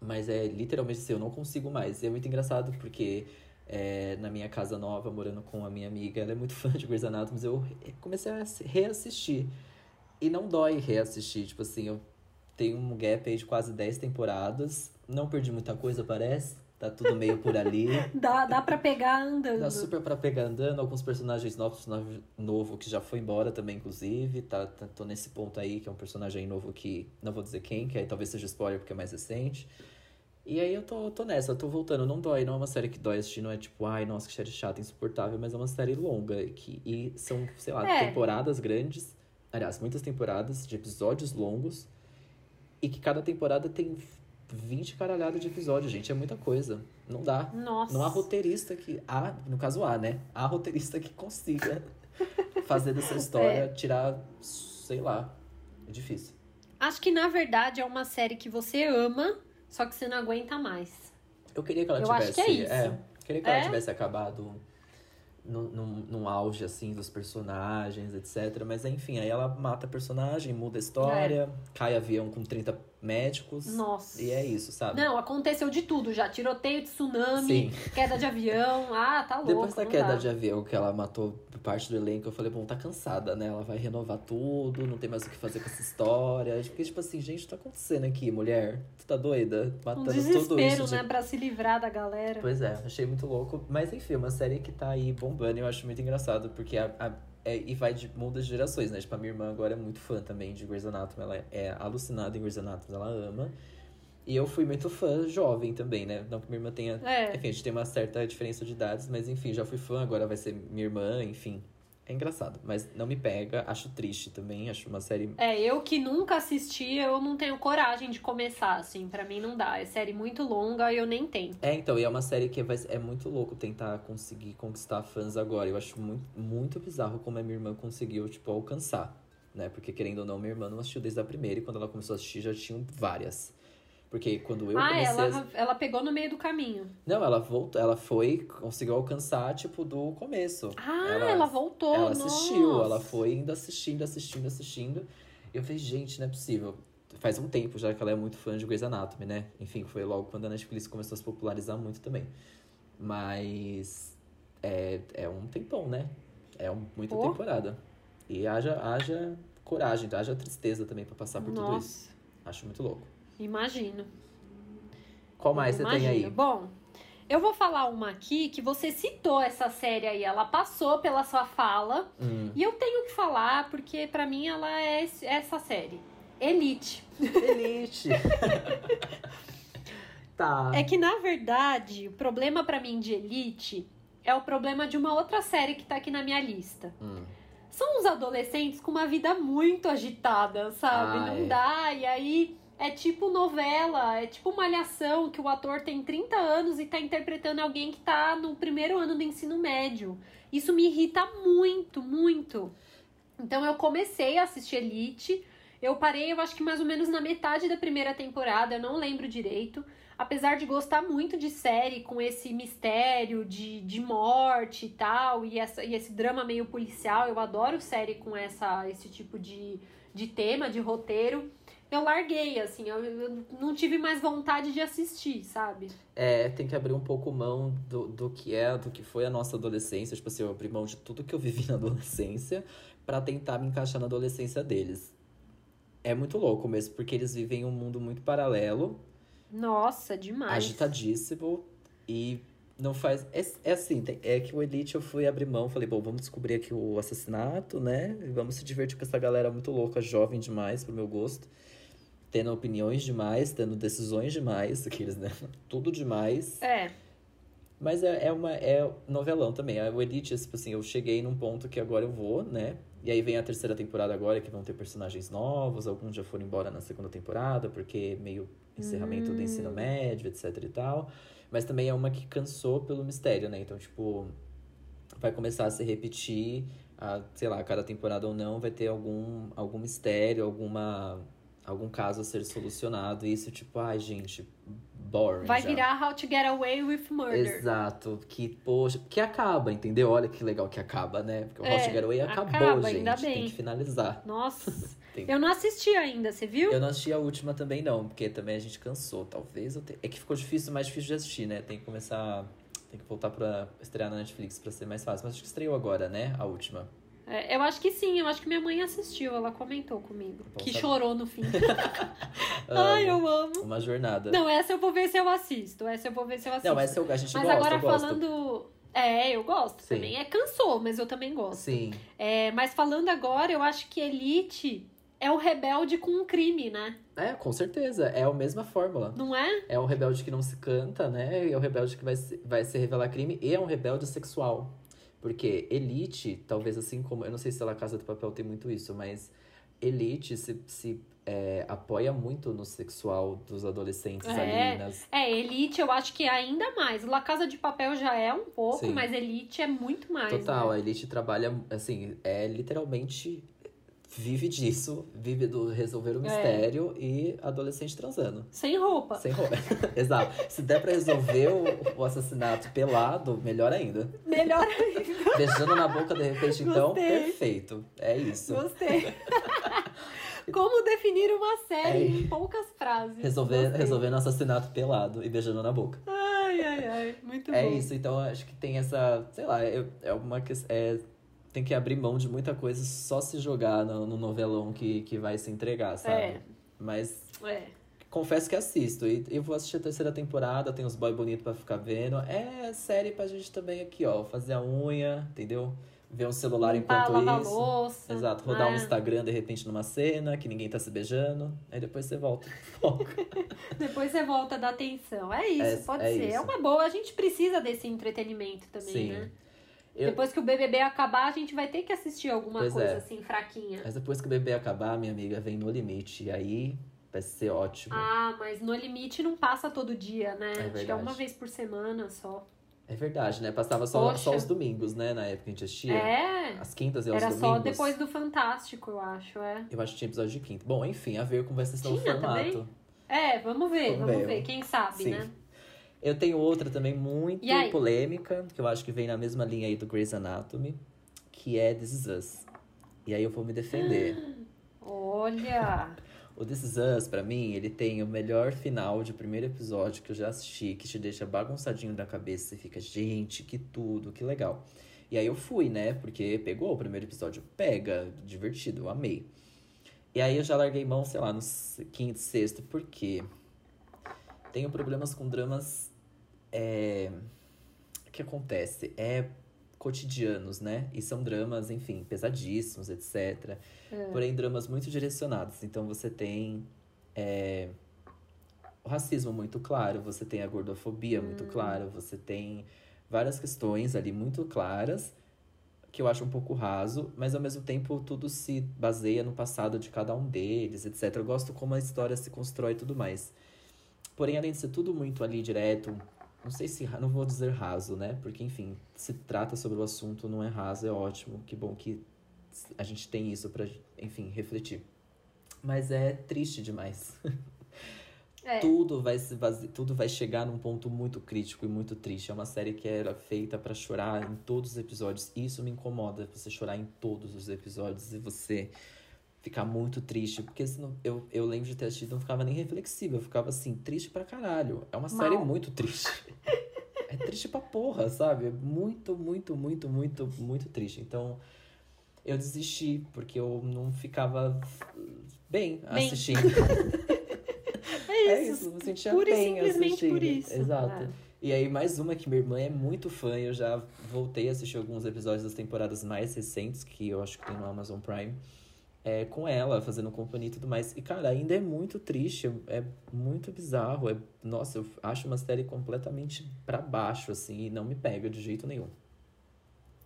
Mas é literalmente assim, eu não consigo mais. E é muito engraçado porque é, na minha casa nova, morando com a minha amiga, ela é muito [LAUGHS] fã de Grey's Anatomy, mas eu comecei a assi- reassistir. E não dói reassistir. Tipo assim, eu tenho um gap aí de quase 10 temporadas. Não perdi muita coisa, parece. Tá tudo meio por ali. [LAUGHS] Dá, dá pra pegar andando. Dá super pra pegar andando, alguns personagens novos, novo que já foi embora também, inclusive. Tá, tá- tô nesse ponto aí, que é um personagem novo que não vou dizer quem, que aí talvez seja spoiler porque é mais recente. E aí eu tô, tô nessa, eu tô voltando, não dói, não é uma série que dói assistir, não é tipo, ai, nossa, que série chata, insuportável, mas é uma série longa que, e são, sei lá, É. temporadas grandes, aliás, muitas temporadas de episódios longos e que cada temporada tem 20 caralhadas de episódios, gente. É muita coisa. Não dá. Nossa. Não há roteirista que. Há, no caso, há, né? Há roteirista que consiga [LAUGHS] fazer dessa história, É. tirar, sei lá. É difícil. Acho que na verdade é uma série que você ama, só que você não aguenta mais. Eu queria que ela Eu acho tivesse. que é isso. queria que ela É? tivesse acabado num, num, auge, assim, dos personagens, etc. Mas enfim, aí ela mata a personagem, muda a história, cai avião com 30 médicos. Nossa. E é isso, sabe? Não, aconteceu de tudo já. Tiroteio de tsunami, Sim. queda de avião. [LAUGHS] Ah, tá louco. Depois da queda dá. de avião que ela matou parte do elenco, eu falei, bom, tá cansada, né? Ela vai renovar tudo, não tem mais o que fazer com essa história. Fiquei tipo assim, gente, o que tá acontecendo aqui, mulher? Tu tá doida? Um Matando tudo desespero, isso. de né? Pra se livrar da galera. Pois é, achei muito louco. Mas enfim, uma série que tá aí bombando e eu acho muito engraçado, porque a, a- é- e vai de muda de gerações, né? Tipo, a minha irmã agora é muito fã também de Grey's Anatomy. Ela é alucinada em Grey's Anatomy, ela ama. E eu fui muito fã jovem também, né? Não que minha irmã tenha. É. Enfim, a gente tem uma certa diferença de idades, mas enfim, já fui fã, agora vai ser minha irmã, enfim. É engraçado, mas não me pega, acho triste também, acho uma série. É, eu que nunca assisti, eu não tenho coragem de começar, assim. Pra mim não dá. É série muito longa e eu nem tento. É, então, e é uma série que vai, é muito louco tentar conseguir conquistar fãs agora. Eu acho muito, muito bizarro como a minha irmã conseguiu, tipo, alcançar, né? Porque, querendo ou não, minha irmã não assistiu desde a primeira e quando ela começou a assistir já tinham várias. Porque quando eu ah, comecei ela, ela pegou no meio do caminho. Não, ela voltou, ela foi, conseguiu alcançar, tipo, do começo. Ah, ela, voltou. Ela assistiu, nossa. ela foi indo assistindo, assistindo, assistindo. E eu falei, gente, não é possível. Faz um tempo já que ela é muito fã de Grey's Anatomy, né? Enfim, foi logo quando a Netflix começou a se popularizar muito também. Mas é, é um tempão, né? É um, muita Pô. temporada. E haja, haja coragem, haja tristeza também pra passar por tudo isso. Nossa, Acho muito louco. Imagino. Qual mais você tem aí? Imagino. Bom, eu vou falar uma aqui que você citou essa série aí, ela passou pela sua fala. Hum. E eu tenho que falar porque pra mim ela é esse- essa série. Elite. Elite! [LAUGHS] tá. É que na verdade, o problema pra mim de Elite é o problema de uma outra série que tá aqui na minha lista. Hum. São os adolescentes com uma vida muito agitada, sabe? Ah, Não é. dá. E aí é tipo novela, é tipo malhação que o ator tem 30 anos e tá interpretando alguém que tá no primeiro ano do ensino médio. Isso me irrita muito, muito. Então eu comecei a assistir Elite. Eu parei, eu acho que mais ou menos na metade da primeira temporada, eu não lembro direito. Apesar de gostar muito de série com esse mistério de, de morte e tal, e, essa, e esse drama meio policial, eu adoro série com essa, esse tipo de, de tema, de roteiro. Eu larguei, assim, eu, eu não tive mais vontade de assistir, sabe? É, tem que abrir um pouco mão do, do que é, do que foi a nossa adolescência. Tipo assim, eu abri mão de tudo que eu vivi [LAUGHS] na adolescência pra tentar me encaixar na adolescência deles. É muito louco mesmo, porque eles vivem um mundo muito paralelo, Nossa, demais. agitadíssimo, e não faz. É, é assim, tem- é que o Elite eu fui abrir mão, falei, bom, vamos descobrir aqui o assassinato, né? E vamos se divertir com essa galera muito louca, jovem demais pro meu gosto. Tendo opiniões demais, tendo decisões demais, aqueles, né? [LAUGHS] Tudo demais. É, Mas é, é uma é novelão também. O Elite, tipo assim, eu cheguei num ponto que agora eu vou, né? E aí vem a terceira temporada agora, que vão ter personagens novos, alguns já foram embora na segunda temporada, porque meio encerramento do ensino médio, etc e tal. Mas também é uma que cansou pelo mistério, né? Então, tipo, vai começar a se repetir, a, sei lá, cada temporada ou não, vai ter algum, algum mistério, alguma algum caso a ser solucionado. E isso, tipo, ai, gente, boring. vai já. virar How to Get Away with Murder. Exato, que, poxa, que acaba, entendeu? Olha que legal que acaba, né? Porque o É, Hot Getaway acabou, acaba, gente. ainda Tem que finalizar. Nossa, [LAUGHS] Tem- eu não assisti ainda, você viu? Eu não assisti a última também, não, porque também a gente cansou. Talvez eu. É que ficou difícil, mais difícil de assistir, né? Tem que começar. Tem que voltar pra estrear na Netflix pra ser mais fácil. Mas acho que estreou agora, né? A última. É, eu acho que sim, eu acho que minha mãe assistiu, ela comentou comigo. Bom que saber. chorou no fim. [LAUGHS] Ai, eu amo. Uma jornada. Não, essa eu vou ver se eu assisto. Essa eu vou ver se eu assisto. Não, essa eu, a gente Mas gosta, agora falando. É, eu gosto Sim. também. É cansou, mas eu também gosto. Sim. É, mas falando agora, eu acho que Elite é o rebelde com um crime, né? É, com certeza. É a mesma fórmula. Não é? É um rebelde que não se canta, né? E é um rebelde que vai se, vai se revelar crime e é um rebelde sexual. Porque Elite, talvez assim como. Eu não sei se a La Casa do Papel tem muito isso, mas Elite se, se é, apoia muito no sexual dos adolescentes É. ali. Nas... É, Elite eu acho que é ainda mais. La Casa de Papel já é um pouco, Sim. mas Elite é muito mais. Total, né? a Elite trabalha, assim, é literalmente. Vive disso, vive do resolver o mistério e adolescente transando. Sem roupa. Sem roupa. [LAUGHS] Exato. Se der pra resolver o, o assassinato pelado, melhor ainda. Melhor ainda. [LAUGHS] Beijando na boca de repente, então, Gostei. perfeito. É isso. Gostei. [LAUGHS] Como definir uma série É. em poucas frases. Resolver, resolvendo o assassinato pelado e beijando na boca. Ai, ai, ai. Muito É bom. isso, então acho que tem essa, sei lá, é, é uma que é, tem que abrir mão de muita coisa só se jogar no, no novelão que, que vai se entregar, sabe? É. Mas É. confesso que assisto e eu vou assistir a terceira temporada, tem uns boy bonitos pra ficar vendo. É série pra gente também aqui, ó, fazer a unha, entendeu? Ver um celular Limpar, enquanto lavar isso. louça. Exato, rodar um né? Instagram de repente numa cena que ninguém tá se beijando, aí depois você volta. [LAUGHS] Foca. [LAUGHS] Depois você volta a dar atenção. É isso, É- pode é ser. É isso. uma boa. A gente precisa desse entretenimento também, Sim. né? Eu- Depois que o BBB acabar, a gente vai ter que assistir alguma Pois coisa é. assim, fraquinha. Mas depois que o bebê acabar, minha amiga, vem no limite. E aí vai ser ótimo. Ah, mas no limite não passa todo dia, né? Acho que é uma vez por semana só. É verdade, né? Passava só, Poxa. só os domingos, né? Na época que a gente assistia. É. As quintas e Era domingos. só depois do Fantástico, eu acho, é. Eu acho que tinha episódio de quinta. Bom, enfim, a ver como vai ser Tinha formato. também? É, vamos ver, Vamos vamos ver. ver. Quem sabe, Sim. né? Eu tenho outra também muito E polêmica, que eu acho que vem na mesma linha aí do Grey's Anatomy, que é This Is Us. E aí eu vou me defender. [GASPS] Olha! O This Is Us, pra mim, ele tem o melhor final de primeiro episódio que eu já assisti, que te deixa bagunçadinho na cabeça. Você fica, gente, que tudo, que legal. E aí eu fui, né? Porque pegou o primeiro episódio, pega, divertido, eu amei. E aí eu já larguei mão, sei lá, no quinto, sexto, porque tenho problemas com dramas. É... O que acontece? É cotidianos, né? E são dramas, enfim, pesadíssimos, etc. Porém, dramas muito direcionados. Então você tem é, o racismo muito claro, você tem a gordofobia muito clara, você tem várias questões ali muito claras, que eu acho um pouco raso, mas ao mesmo tempo tudo se baseia no passado de cada um deles, etc. Eu gosto como a história se constrói e tudo mais. Porém, além de ser tudo muito ali direto, não sei se, não vou dizer raso, né? Porque, enfim, se trata sobre o assunto, não é raso, é ótimo. Que bom que a gente tem isso pra, enfim, refletir. Mas é triste demais. É. Tudo vai se tudo vai chegar num ponto muito crítico e muito triste. É uma série que era feita pra chorar em todos os episódios. Isso me incomoda, você chorar em todos os episódios e você ficar muito triste. Porque senão, eu, eu lembro de ter assistido e não ficava nem reflexiva. Eu ficava assim, triste pra caralho. É uma série Mal. muito triste. é triste pra porra, sabe? É muito, muito, muito, muito, muito triste. Então, eu desisti, porque eu não ficava bem Bem. assistindo. [LAUGHS] É É isso. isso, me sentia Pura e bem simplesmente assistindo. por isso. Exato. É. E aí, mais uma que minha irmã é muito fã, eu já voltei a assistir alguns episódios das temporadas mais recentes, que eu acho que tem no Amazon Prime, é, com ela, fazendo companhia e tudo mais. E, cara, ainda é muito triste, é muito bizarro. É, nossa, eu acho uma série completamente pra baixo, assim, e não me pega de jeito nenhum.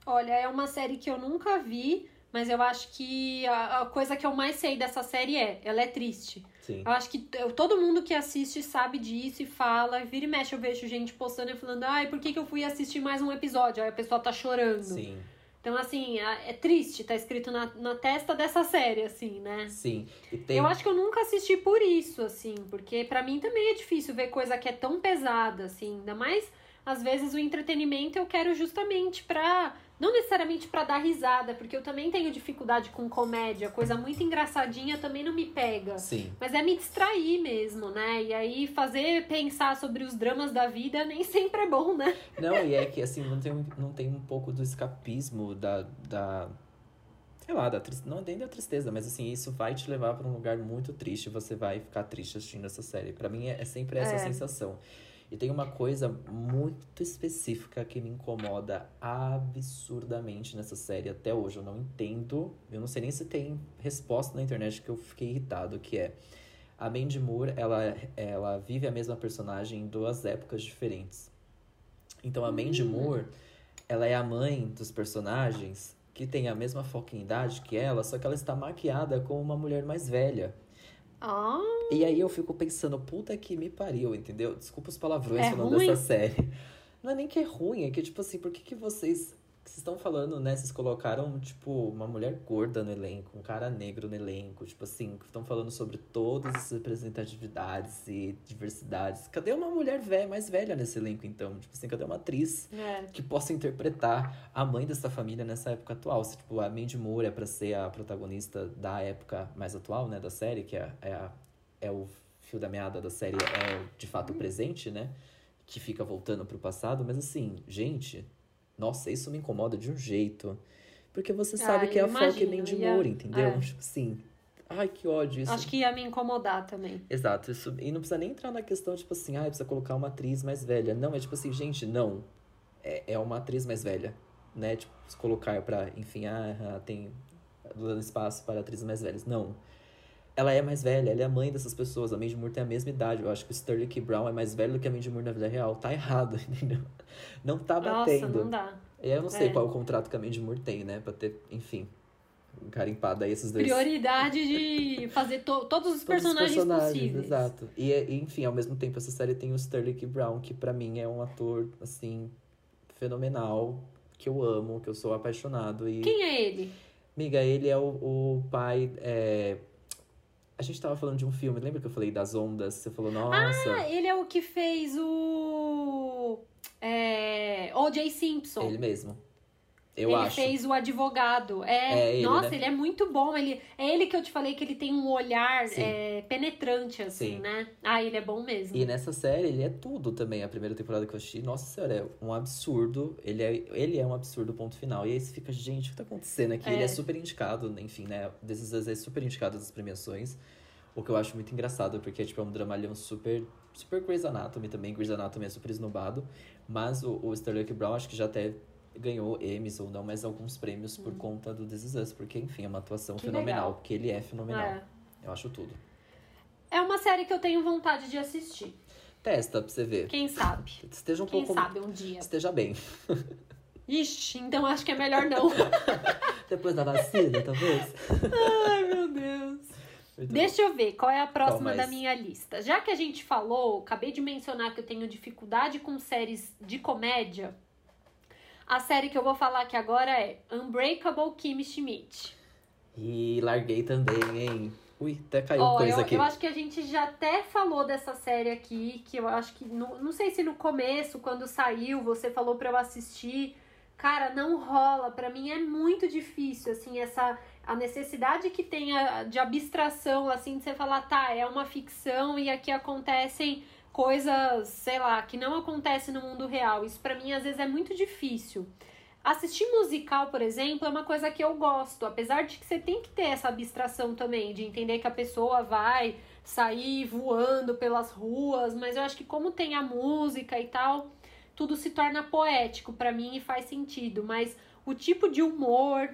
Olha, é uma série que eu nunca vi, mas eu acho que a, a coisa que eu mais sei dessa série é, ela é triste. Sim. Eu acho que eu- todo mundo que assiste sabe disso e fala. Vira e mexe, eu vejo gente postando e falando, ai, por que, que eu fui assistir mais um episódio? Aí a pessoa tá chorando. Sim, Então, assim, a- é triste, tá escrito na, na testa dessa série, assim, né? sim. Tem... Eu acho que eu nunca assisti por isso, assim, porque pra mim também é difícil ver coisa que é tão pesada, assim, ainda mais às vezes o entretenimento eu quero justamente pra. Não necessariamente pra dar risada, porque eu também tenho dificuldade com comédia, coisa muito engraçadinha também não me pega. Sim. Mas é me distrair mesmo, né? E aí fazer pensar sobre os dramas da vida nem sempre é bom, né? Não, e é que assim, não tem, um- não tem um pouco do escapismo da. da sei lá, da tristeza. Não nem da tristeza, mas assim, isso vai te levar pra um lugar muito triste. Você vai ficar triste assistindo essa série. Pra mim é, é sempre essa É. sensação. E tem uma coisa muito específica que me incomoda absurdamente nessa série até hoje. Eu não entendo. Eu não sei nem se tem resposta na internet que eu fiquei irritado, que é. A Mandy Moore, ela, ela vive a mesma personagem em duas épocas diferentes. Então a Mandy Moore, ela é a mãe dos personagens que tem a mesma foquinha idade que ela, só que ela está maquiada como uma mulher mais velha. Ah, E aí eu fico pensando, puta que me pariu, entendeu? Desculpa os palavrões É falando ruim? dessa série. Não é nem que é ruim, é que, tipo assim, por que, que vocês. Vocês estão falando, né? Vocês colocaram, tipo, uma mulher gorda no elenco, um cara negro no elenco, tipo assim, estão falando sobre todas as representatividades e diversidades. Cadê uma mulher velha, mais velha nesse elenco, então? Tipo assim, cadê uma atriz é. que possa interpretar a mãe dessa família nessa época atual. Se, tipo, a Mandy Moore é pra ser a protagonista da época mais atual, né, da série, que é, é, a- é o fio da meada da série, é de fato o presente, né, que fica voltando pro passado. Mas assim, gente, nossa, isso me incomoda de um jeito. Porque você sabe Ah, que é a imagino, Mandy ia- Moore, entendeu? é. Tipo assim, ai, que ódio isso. Acho que ia me incomodar também. Exato, isso, e não precisa nem entrar na questão, tipo assim, ah, precisa colocar uma atriz mais velha. Não, é tipo assim, gente, não. É, é uma atriz mais velha, né? Tipo, se colocar pra, enfim, ah, ah, tem dando espaço para atrizes mais velhas. Não. Ela é mais velha, ela é a mãe dessas pessoas. A Mandy Moore tem a mesma idade. Eu acho que o Sterling K. Brown é mais velho do que a Mandy Moore na vida real. Tá errado, [LAUGHS] entendeu? Não tá Nossa, batendo. não dá. E aí eu não sei É. qual o contrato que a Mandy Moore tem, né? Pra ter, enfim, garimpado aí esses dois Prioridade de [LAUGHS] fazer to- todos os Todos os personagens, possíveis. Exato. E, enfim, ao mesmo tempo, essa série tem o Sterling K. Brown, que pra mim é um ator, assim, fenomenal, que eu amo, que eu sou apaixonado. E, Quem é ele? amiga, ele é o, o pai. é, A gente tava falando de um filme, lembra que eu falei das ondas? Você falou, nossa. Ah, ele é o que fez o. É, O.J. Simpson. ele mesmo. Eu ele acho. fez o advogado. É, É ele, nossa, né? ele é muito bom. Ele, é ele que eu te falei que ele tem um olhar é, penetrante, assim, Sim. né? Ah, ele é bom mesmo. E nessa série, ele é tudo também. A primeira temporada que eu assisti, nossa senhora, é um absurdo. Ele é, ele é um absurdo, ponto final. E aí você fica, gente, o que tá acontecendo aqui? É. Ele é super indicado, enfim, né? Desses é super indicado das premiações. O que eu acho muito engraçado, porque tipo, é um dramalhão super. Super Grey's Anatomy também. Grey's Anatomy é super esnobado. Mas o, o Sterling. Brown acho que já até ganhou Emmys ou não, mas alguns prêmios por conta do This Is Us. Porque, enfim, é uma atuação Hum. Que fenomenal. legal. Porque ele é fenomenal. É. Eu acho tudo. É uma série que eu tenho vontade de assistir. Testa pra você ver. Quem sabe? Esteja um Quem pouco. sabe um dia. Esteja bem. Ixi, então acho que é melhor não. [LAUGHS] Depois da vacina, talvez. Ai, meu Deus. Muito Deixa eu ver qual é a próxima da minha lista. Já que a gente falou, acabei de mencionar que eu tenho dificuldade com séries de comédia. A série que eu vou falar aqui agora é Unbreakable Kimmy Schmidt. E larguei também, hein? Ui, até caiu Ó, coisa eu, aqui. eu acho que a gente já até falou dessa série aqui, que eu acho que. No, não sei se no começo, quando saiu, você falou pra eu assistir. Cara, não rola. Pra mim é muito difícil, assim, essa. A necessidade que tem a- de abstração, assim, de você falar, tá, é uma ficção e aqui acontecem coisas, sei lá, que não acontecem no mundo real. Isso pra mim às vezes é muito difícil. Assistir musical, por exemplo, é uma coisa que eu gosto, apesar de que você tem que ter essa abstração também, de entender que a pessoa vai sair voando pelas ruas, mas eu acho que como tem a música e tal, tudo se torna poético pra mim e faz sentido, mas o tipo de humor,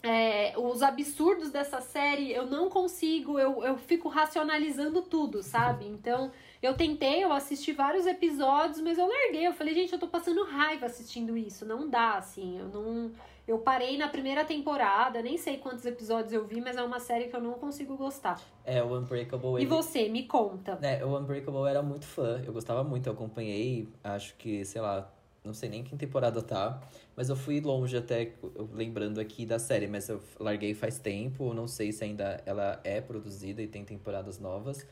é, os absurdos dessa série, eu não consigo, eu, eu fico racionalizando tudo, sabe? Então, eu tentei, eu assisti vários episódios, mas eu larguei. Eu falei, gente, eu tô passando raiva assistindo isso. Não dá, assim. Eu não. Eu parei na primeira temporada, nem sei quantos episódios eu vi, mas é uma série que eu não consigo gostar. É, o Unbreakable. E ele- você, me conta. né, o Unbreakable era muito fã. Eu gostava muito, eu acompanhei, acho que, sei lá, não sei nem que temporada tá. Mas eu fui longe até, lembrando aqui da série, mas eu larguei faz tempo. Não sei se ainda ela é produzida e tem temporadas novas.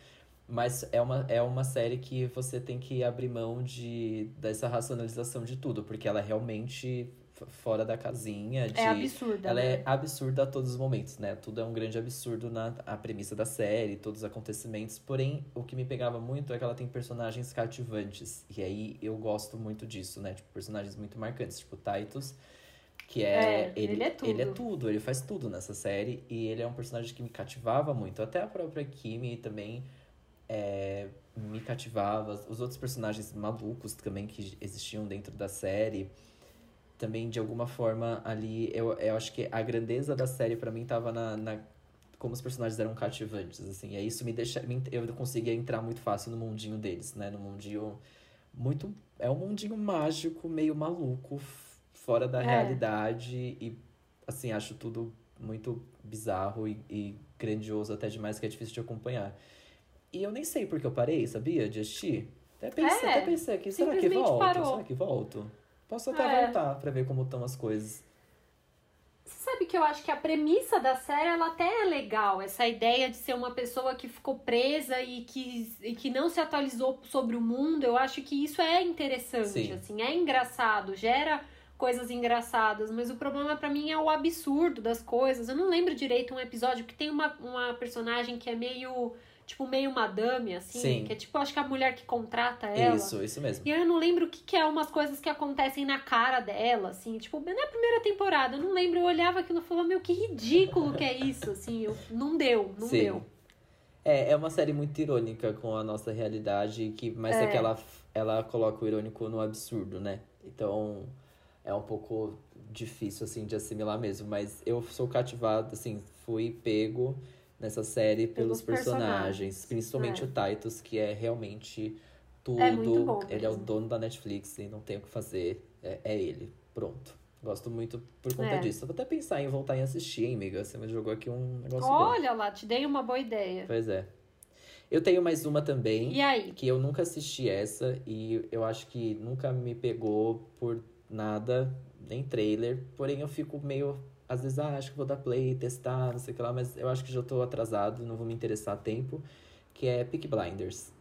Mas é uma, é uma série que você tem que abrir mão de, dessa racionalização de tudo, porque ela é realmente fora da casinha. De, É absurda. ela né? é absurda a todos os momentos, né? Tudo é um grande absurdo na a premissa da série, todos os acontecimentos. Porém, o que me pegava muito é que ela tem personagens cativantes. E aí eu gosto muito disso, né? Tipo, personagens muito marcantes, tipo Titus, que é. É, ele é tudo. Ele é tudo, ele faz tudo nessa série. E ele é um personagem que me cativava muito. Até a própria Kimi também é, me cativava. Os outros personagens malucos também que existiam dentro da série também de alguma forma ali eu, eu acho que a grandeza da série pra mim tava na, na como os personagens eram cativantes assim e isso me deixa me- eu conseguia entrar muito fácil no mundinho deles né no mundinho muito é um mundinho mágico meio maluco fora da É. realidade e, assim, acho tudo muito bizarro e, e grandioso, até demais, que é difícil de acompanhar. E eu nem sei porque eu parei, sabia? De assistir. Até pensei, É, até pensei aqui, será que volto? parou. Será que volto? Posso até É. voltar pra ver como estão as coisas. Você sabe que eu acho que a premissa da série ela até é legal, essa ideia de ser uma pessoa que ficou presa e que, e que não se atualizou sobre o mundo. Eu acho que isso é interessante, Sim. assim, é engraçado, gera coisas engraçadas, mas o problema pra mim é o absurdo das coisas. Eu não lembro direito um episódio que tem uma, uma personagem que é meio, tipo, meio madame, assim, Sim. que é tipo, acho que a mulher que contrata ela. Isso, isso mesmo. E aí eu não lembro o que, que é umas coisas que acontecem na cara dela, assim, tipo, na primeira temporada, eu não lembro, eu olhava aquilo e falava, meu, que ridículo que é isso, assim, eu, não deu, não Sim. deu. É, é uma série muito irônica com a nossa realidade, que, mas é. É. que ela, ela coloca o irônico no absurdo, né? Então é um pouco difícil, assim, de assimilar mesmo. Mas eu sou cativado, assim, fui pego nessa série pelos, Pelos personagens, personagens. Principalmente é. o Titus, que é realmente tudo. É muito bom ele é o dono da Netflix e não tem o que fazer. É, é ele. Pronto. Gosto muito por conta É. disso. Eu vou até pensar em voltar em assistir, hein, amiga? Você me jogou aqui um negócio bom. Olha lá, te dei uma boa ideia. Pois é. Eu tenho mais uma também, E aí? que eu nunca assisti essa e eu acho que nunca me pegou por nada, nem trailer. Porém, eu fico meio. Às vezes, ah, acho que vou dar play, testar, não sei o que lá, mas eu acho que já tô atrasado, não vou me interessar a tempo. Que é Peak Blinders.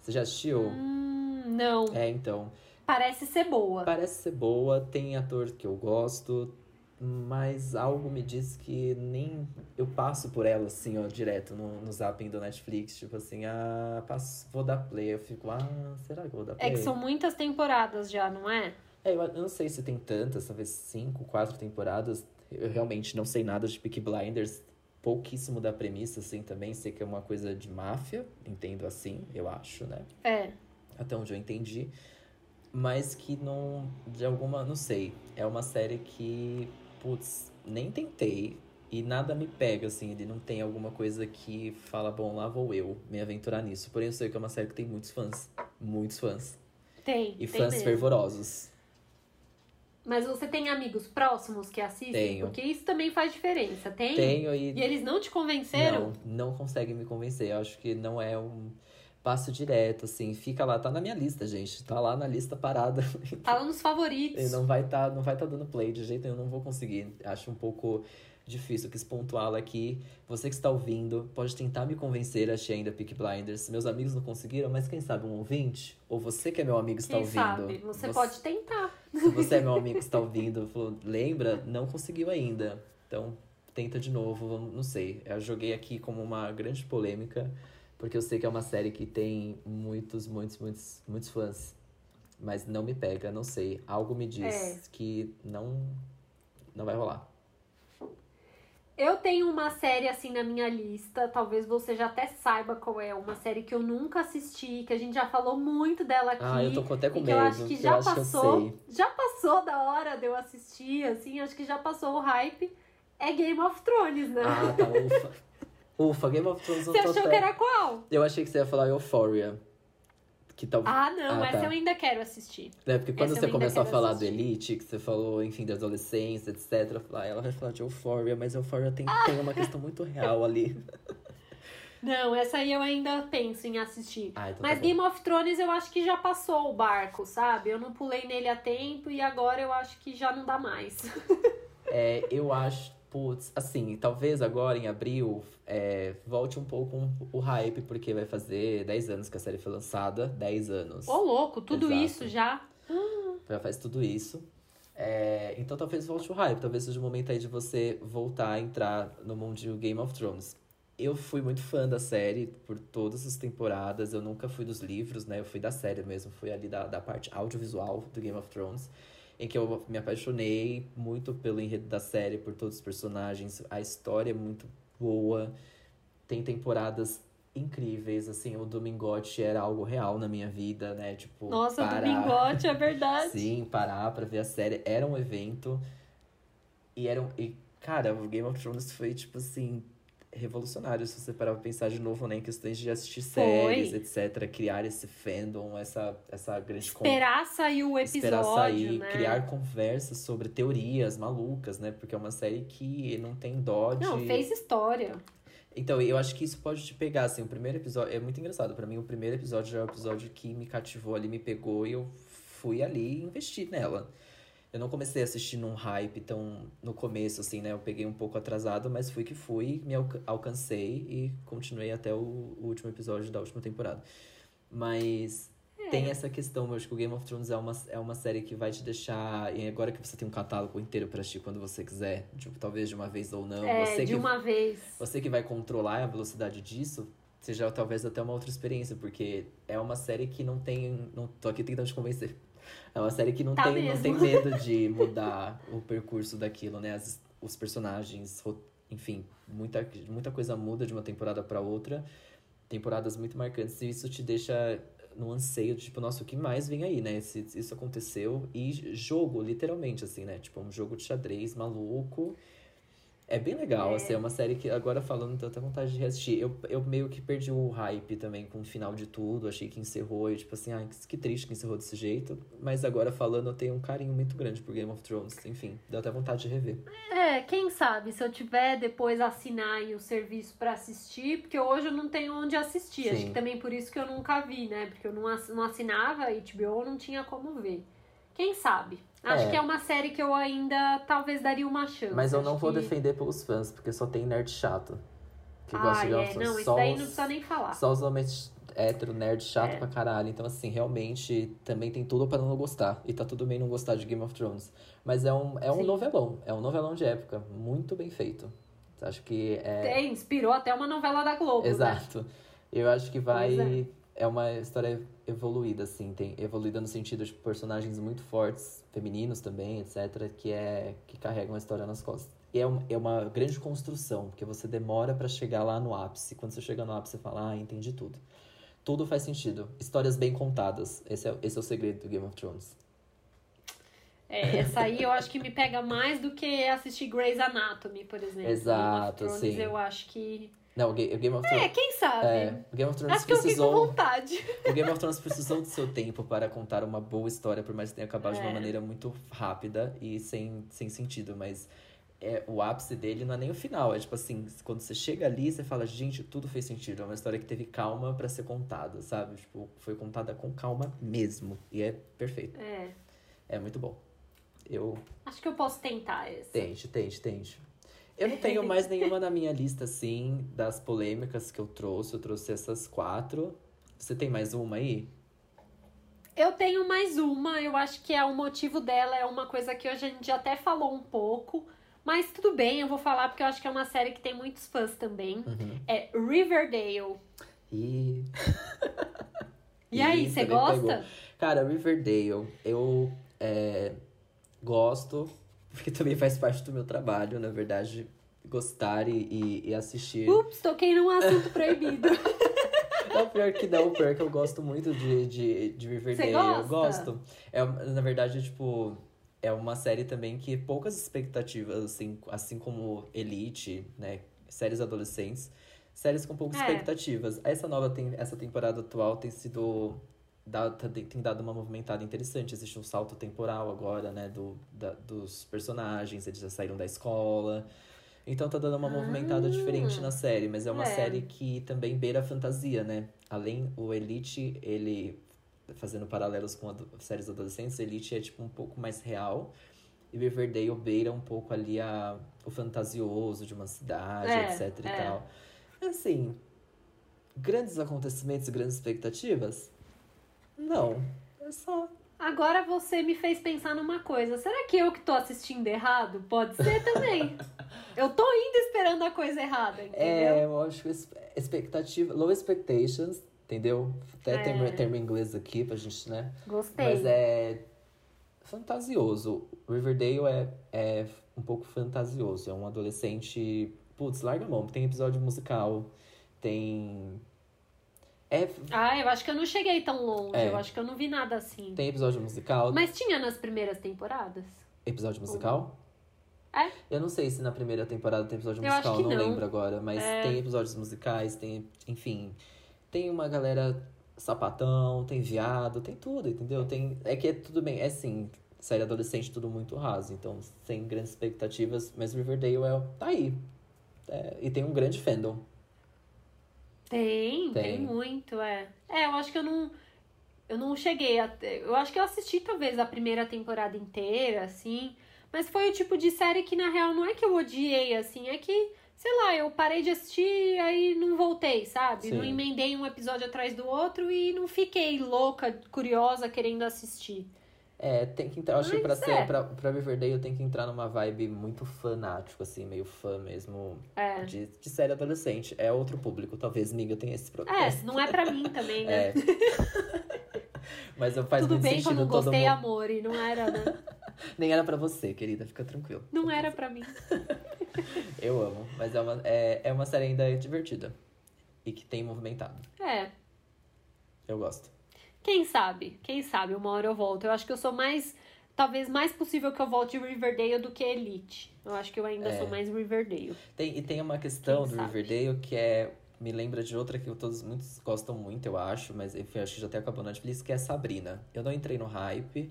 Você já assistiu? Hum, não, É, então. parece ser boa. Parece ser boa, tem ator que eu gosto, mas algo me diz que nem eu passo por ela assim, ó, direto no, no zapping do Netflix, tipo assim, ah, passo, vou dar play. Eu fico, ah, será que eu vou dar play? É que são muitas temporadas já, não é? É, eu, eu não sei se tem tantas, talvez cinco, quatro temporadas. Eu realmente não sei nada de Peaky Blinders. Pouquíssimo da premissa, assim, também. Sei que é uma coisa de máfia, entendo assim, eu acho, né? É. até onde eu entendi, mas que não, de alguma, não sei, é uma série que, putz, nem tentei e nada me pega, assim, ele não tem alguma coisa que fala, bom, lá vou eu me aventurar nisso. Porém, eu sei que é uma série que tem muitos fãs, muitos fãs, Tem. e tem fãs mesmo. fervorosos. Mas você tem amigos próximos que assistem? Tenho. Porque isso também faz diferença. Tem? Tenho e E eles não te convenceram? não, não conseguem me convencer, eu acho que não é um passo direto, assim, fica lá, tá na minha lista, gente, tá lá na lista parada. Tá lá nos favoritos. Ele não vai estar não vai tá dando play de jeito nenhum, não vou conseguir. Acho um pouco difícil, quis pontuá-la aqui. Você que está ouvindo, pode tentar me convencer a assistir ainda Peak Blinders. Meus amigos não conseguiram, mas quem sabe um ouvinte? Ou você que é meu amigo está Quem ouvindo? sabe? Você, pode tentar. Se você é meu amigo está ouvindo, [LAUGHS] falou, lembra? Não conseguiu ainda. Então, tenta de novo, vamos- não sei. Eu joguei aqui como uma grande polêmica, porque eu sei que é uma série que tem muitos, muitos, muitos, muitos fãs. Mas não me pega, não sei. Algo me diz É. que não, não vai rolar. Eu tenho uma série assim na minha lista, talvez você já até saiba qual é, uma série que eu nunca assisti, que a gente já falou muito dela aqui. Ah, eu tô até com que medo. eu acho que eu já acho que eu passou, sei. já passou da hora de eu assistir, assim, acho que já passou o hype. É Game of Thrones, né? Ah, tá, ufa. [LAUGHS] Ufa, Game of Thrones você achou até- que era qual? Eu achei que você ia falar Euphoria. Que tal... Ah, não, Ah, essa tá. eu ainda quero assistir. É, porque quando Essa você começou a falar assistir. do Elite, que você falou, enfim, da adolescência, etc. falei, ah, ela vai falar de Euphoria, mas Euphoria tem, tem uma questão muito real ali. [LAUGHS] Não, essa aí eu ainda penso em assistir. Ah, então Mas tá. Game of Thrones eu acho que já passou o barco, sabe? Eu não pulei nele a tempo e agora eu acho que já não dá mais. [LAUGHS] É, eu acho, putz, assim, talvez agora em abril é, volte um pouco um- o hype, porque vai fazer 10 anos que a série foi lançada. 10 anos. Ô, louco, tudo Exato. isso já. [GASPS] Já faz tudo isso. É, então talvez volte o hype, talvez seja o momento aí de você voltar a entrar no mundo de Game of Thrones. Eu fui muito fã da série por todas as temporadas, eu nunca fui dos livros, né? Eu fui da série mesmo, fui ali da, da parte audiovisual do Game of Thrones, em que eu me apaixonei muito pelo enredo da série, por todos os personagens, a história é muito boa, tem temporadas incríveis, assim, o Domingote era algo real na minha vida, né? Tipo, Nossa, parar- Domingote, é verdade. [LAUGHS] Sim, parar pra ver a série. Era um evento. E era um. E, cara, o Game of Thrones foi tipo assim. Revolucionário se você parar pra pensar de novo, né? Em questões de assistir Foi. séries, etc. Criar esse fandom, essa, essa grande con- Esperar sair o episódio, esperar sair, né? criar conversas sobre teorias malucas, né? Porque é uma série que não tem dó de. Não, fez história. Então, eu acho que isso pode te pegar, assim, o primeiro episódio. É muito engraçado. Pra mim, o primeiro episódio já é o episódio que me cativou ali, me pegou e eu fui ali e investi nela. Eu não comecei a assistir num hype tão no começo, assim, né? Eu peguei um pouco atrasado, mas fui que fui, me alca- alcancei e continuei até o, o último episódio da última temporada. Mas É. tem essa questão, eu acho que o Game of Thrones é uma, é uma série que vai te deixar. E agora que você tem um catálogo inteiro pra assistir quando você quiser, tipo, talvez de uma vez ou não, É, você de que uma vez. você que vai controlar a velocidade disso, seja talvez até uma outra experiência, porque é uma série que não tem. Não tô aqui tentando te convencer. É uma série que não, Tá tem, não tem medo de [LAUGHS] mudar o percurso daquilo, né? As- os personagens, enfim, muita, muita coisa muda de uma temporada pra outra. Temporadas muito marcantes, e isso te deixa no anseio de, tipo, nossa, o que mais vem aí, né? Esse- isso aconteceu. E jogo, literalmente, assim, né? Tipo, um jogo de xadrez maluco. É bem legal, É. assim, é uma série que agora falando, até vontade de reassistir. Eu, eu meio que perdi o hype também com o final de tudo, achei que encerrou e tipo assim, ai, que, que triste que encerrou desse jeito. Mas agora falando, eu tenho um carinho muito grande por Game of Thrones, enfim, deu até vontade de rever. É, quem sabe, se eu tiver depois assinar o serviço pra assistir, porque hoje eu não tenho onde assistir. Acho Sim. que também por isso que eu nunca vi, né? Porque eu não assinava HBO, não tinha como ver. Quem sabe? Acho É. que é uma série que eu ainda talvez daria uma chance. Mas eu não vou que... defender pelos fãs, porque só tem nerd chato. Que gosta Ah, de Game é. Thrones. Não, isso só daí os- não precisa nem falar. Só os homens hétero, nerd, chato É. pra caralho. Então, assim, realmente também tem tudo pra não gostar. E tá tudo bem não gostar de Game of Thrones. Mas é um, é um Sim. novelão. É um novelão de época. Muito bem feito. Acho que é. Tem, inspirou até uma novela da Globo, né? Exato. Eu acho que vai. É. uma história evoluída, assim. Tem evoluída no sentido de personagens muito fortes, femininos também, etc., que, é, que carregam a história nas costas. E é, um- é uma grande construção, porque você demora pra chegar lá no ápice. Quando você chega no ápice, você fala, ah, entendi tudo. Tudo faz sentido. Histórias bem contadas. Esse é, esse é o segredo do Game of Thrones. É, essa aí eu acho que me pega mais do que assistir Grey's Anatomy, por exemplo. Exato, Game of Thrones, sim. eu acho que. Não, o Ga- o Game of É, Thrones. quem sabe? É, o Game of Thrones acho que eu com precisou. vontade. O Game of Thrones precisou do seu tempo para contar uma boa história, por mais que tenha acabado de uma É. maneira muito rápida e sem, sem sentido. Mas é, o ápice dele não é nem o final. É tipo assim, quando você chega ali, você fala, gente, tudo fez sentido. É uma história que teve calma para ser contada, sabe? Tipo, foi contada com calma mesmo. E é perfeito. É, É muito bom. Eu. acho que eu posso tentar esse. Tente, tente, tente. Eu não tenho mais [LAUGHS] nenhuma na minha lista, assim, das polêmicas que eu trouxe. Eu trouxe essas quatro. Você tem mais uma aí? Eu tenho mais uma, eu acho que é o motivo dela, é uma coisa que hoje a gente até falou um pouco. Mas tudo bem, eu vou falar porque eu acho que é uma série que tem muitos fãs também. Uhum. É Riverdale. E. [LAUGHS] E aí, você gosta? pegou. Cara, Riverdale, eu é, gosto, porque também faz parte do meu trabalho, na verdade, gostar e, e, assistir. Ups, toquei num assunto proibido. [LAUGHS] Não, pior que não, pior que eu gosto muito de, de, de Riverdale. Você gosta? Eu gosto. É, na verdade, tipo, é uma série também que poucas expectativas, assim, assim como Elite, né? Séries adolescentes. Séries com poucas É. expectativas. Essa nova, tem, essa temporada atual tem sido. Dá, tá- tem dado uma movimentada interessante. Existe um salto temporal agora, né? Do, da- dos personagens, eles já saíram da escola. Então tá dando uma movimentada Ah. diferente na série, mas é uma É. série que também beira a fantasia, né? Além o Elite, ele fazendo paralelos com ado- séries adolescentes, Elite é tipo um pouco mais real. E Riverdale beira um pouco ali a, o fantasioso de uma cidade, É, etc e é. tal. Assim, grandes acontecimentos grandes expectativas? Não. É só. Agora você me fez pensar numa coisa. Será que eu que tô assistindo errado? Pode ser também. [LAUGHS] eu tô indo esperando a coisa errada, entendeu? É, eu acho que expectativa. Low expectations, entendeu? Até É. termo, termo em inglês aqui pra gente, né? Gostei. Mas é fantasioso. Riverdale é, é um pouco fantasioso. É um adolescente. Putz, larga a mão. Tem episódio musical, tem. É, Ah, eu acho que eu não cheguei tão longe. É. Eu acho que eu não vi nada assim. tem episódio musical. Mas tinha nas primeiras temporadas? Episódio musical? É? Eu não sei se na primeira temporada tem episódio Eu acho musical, que não, não. lembro agora. Mas É. tem episódios musicais, tem. Enfim. Tem uma galera sapatão, tem viado, tem tudo, entendeu? Tem, é que é tudo bem. É assim, série adolescente, tudo muito raso. Então, sem grandes expectativas. Mas Riverdale é, tá aí. É, e tem um grande fandom. Tem, tem, Tem. muito, é. É, eu acho que eu não. Eu não cheguei a. Eu acho que eu assisti talvez a primeira temporada inteira, assim. Mas foi o tipo de série que, na real, não é que eu odiei, assim, é que, sei lá, eu parei de assistir e aí não voltei, sabe? Sim. Não emendei um episódio atrás do outro e não fiquei louca, curiosa, querendo assistir. É, tem que entrar. eu Acho que pra, ser, é. pra, pra Riverdale tem que entrar numa vibe muito fanático, assim, meio fã mesmo. É. De, de série adolescente. É outro público. Talvez Miga tenha esse É, problema. não é pra mim também, né? É. [LAUGHS] Mas eu faz Tudo muito bem que eu não gostei, mundo. amor, e não era, né? [LAUGHS] Nem era pra você, querida, fica tranquilo. Não era pra mim. [LAUGHS] Eu amo, mas é uma, é, é uma série ainda divertida. E que tem movimentado. É. Eu gosto. Quem sabe? Quem sabe? Uma hora eu volto. Eu acho que eu sou mais. Talvez mais possível que eu volte Riverdale do que Elite. Eu acho que eu ainda É. sou mais Riverdale. Tem, e tem uma questão Quem do sabe? Riverdale que é. Me lembra de outra que todos muitos gostam muito, eu acho, mas enfim, acho que já até acabou na Netflix, que é Sabrina. Eu não entrei no hype.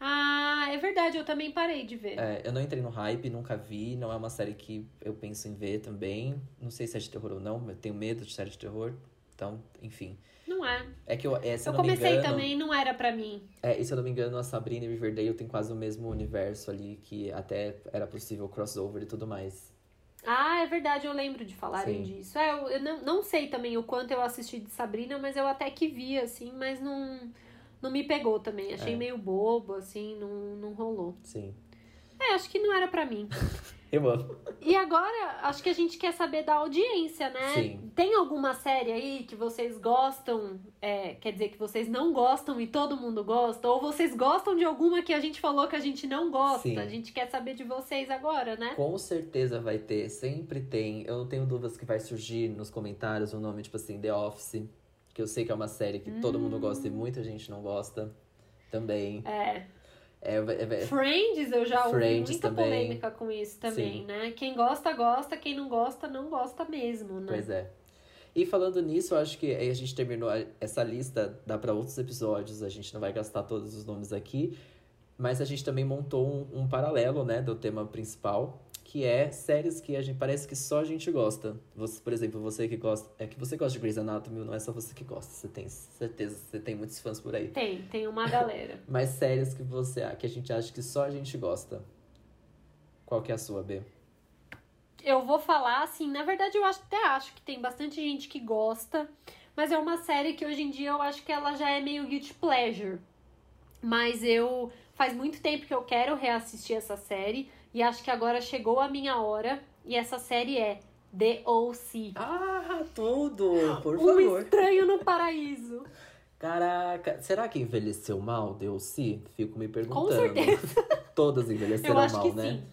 Ah, é verdade, eu também parei de ver. É, eu não entrei no hype, nunca vi. Não é uma série que eu penso em ver também. Não sei se é de terror ou não, eu tenho medo de série de terror. Então, enfim. Não é. É que eu, é, eu, eu comecei engano, também, não era pra mim. É, e se eu não me engano, a Sabrina e Riverdale tem quase o mesmo universo ali, que até era possível crossover e tudo mais. Ah, é verdade, eu lembro de falarem Sim. disso. É, eu, eu não, não sei também o quanto eu assisti de Sabrina, mas eu até que vi, assim, mas não, não me pegou também. Achei É. meio bobo, assim, não, não rolou. Sim. É, acho que não era pra mim. [LAUGHS] Eu amo. E agora, acho que a gente quer saber da audiência, né? Sim. Tem alguma série aí que vocês gostam, é, quer dizer, que vocês não gostam e todo mundo gosta? Ou vocês gostam de alguma que a gente falou que a gente não gosta? Sim. A gente quer saber de vocês agora, né? Com certeza vai ter, sempre tem. Eu não tenho dúvidas que vai surgir nos comentários o nome, tipo assim, The Office. Que eu sei que é uma série que todo mundo gosta e muita gente não gosta também. É. É, vai- vai- Friends, eu já ouvi Friends muita também. polêmica com isso também, Sim. né? Quem gosta, gosta. Quem não gosta, não gosta mesmo, né? Pois é. E falando nisso, eu acho que a gente terminou essa lista, dá pra outros episódios, a gente não vai gastar todos os nomes aqui, mas a gente também montou um, um paralelo, né, do tema principal, que é séries que a gente parece que só a gente gosta. Você, por exemplo, você que gosta, é que você gosta de Grey's Anatomy, não é só você que gosta, você tem certeza, você tem muitos fãs por aí. Tem, tem uma galera. [LAUGHS] Mas séries que você, que a gente acha que só a gente gosta. Qual que é a sua, B? Eu vou falar assim, na verdade eu acho- até acho que tem bastante gente que gosta, mas é uma série que hoje em dia eu acho que ela já é meio guilty pleasure. Mas eu faz muito tempo que eu quero reassistir essa série e acho que agora chegou a minha hora e essa série é The O.C. Ah, tudo! Por Um estranho no paraíso. [LAUGHS] Caraca, será que envelheceu mal, deu se? Fico me perguntando. Com certeza. [LAUGHS] Todas envelheceram Eu acho mal, que né? sim.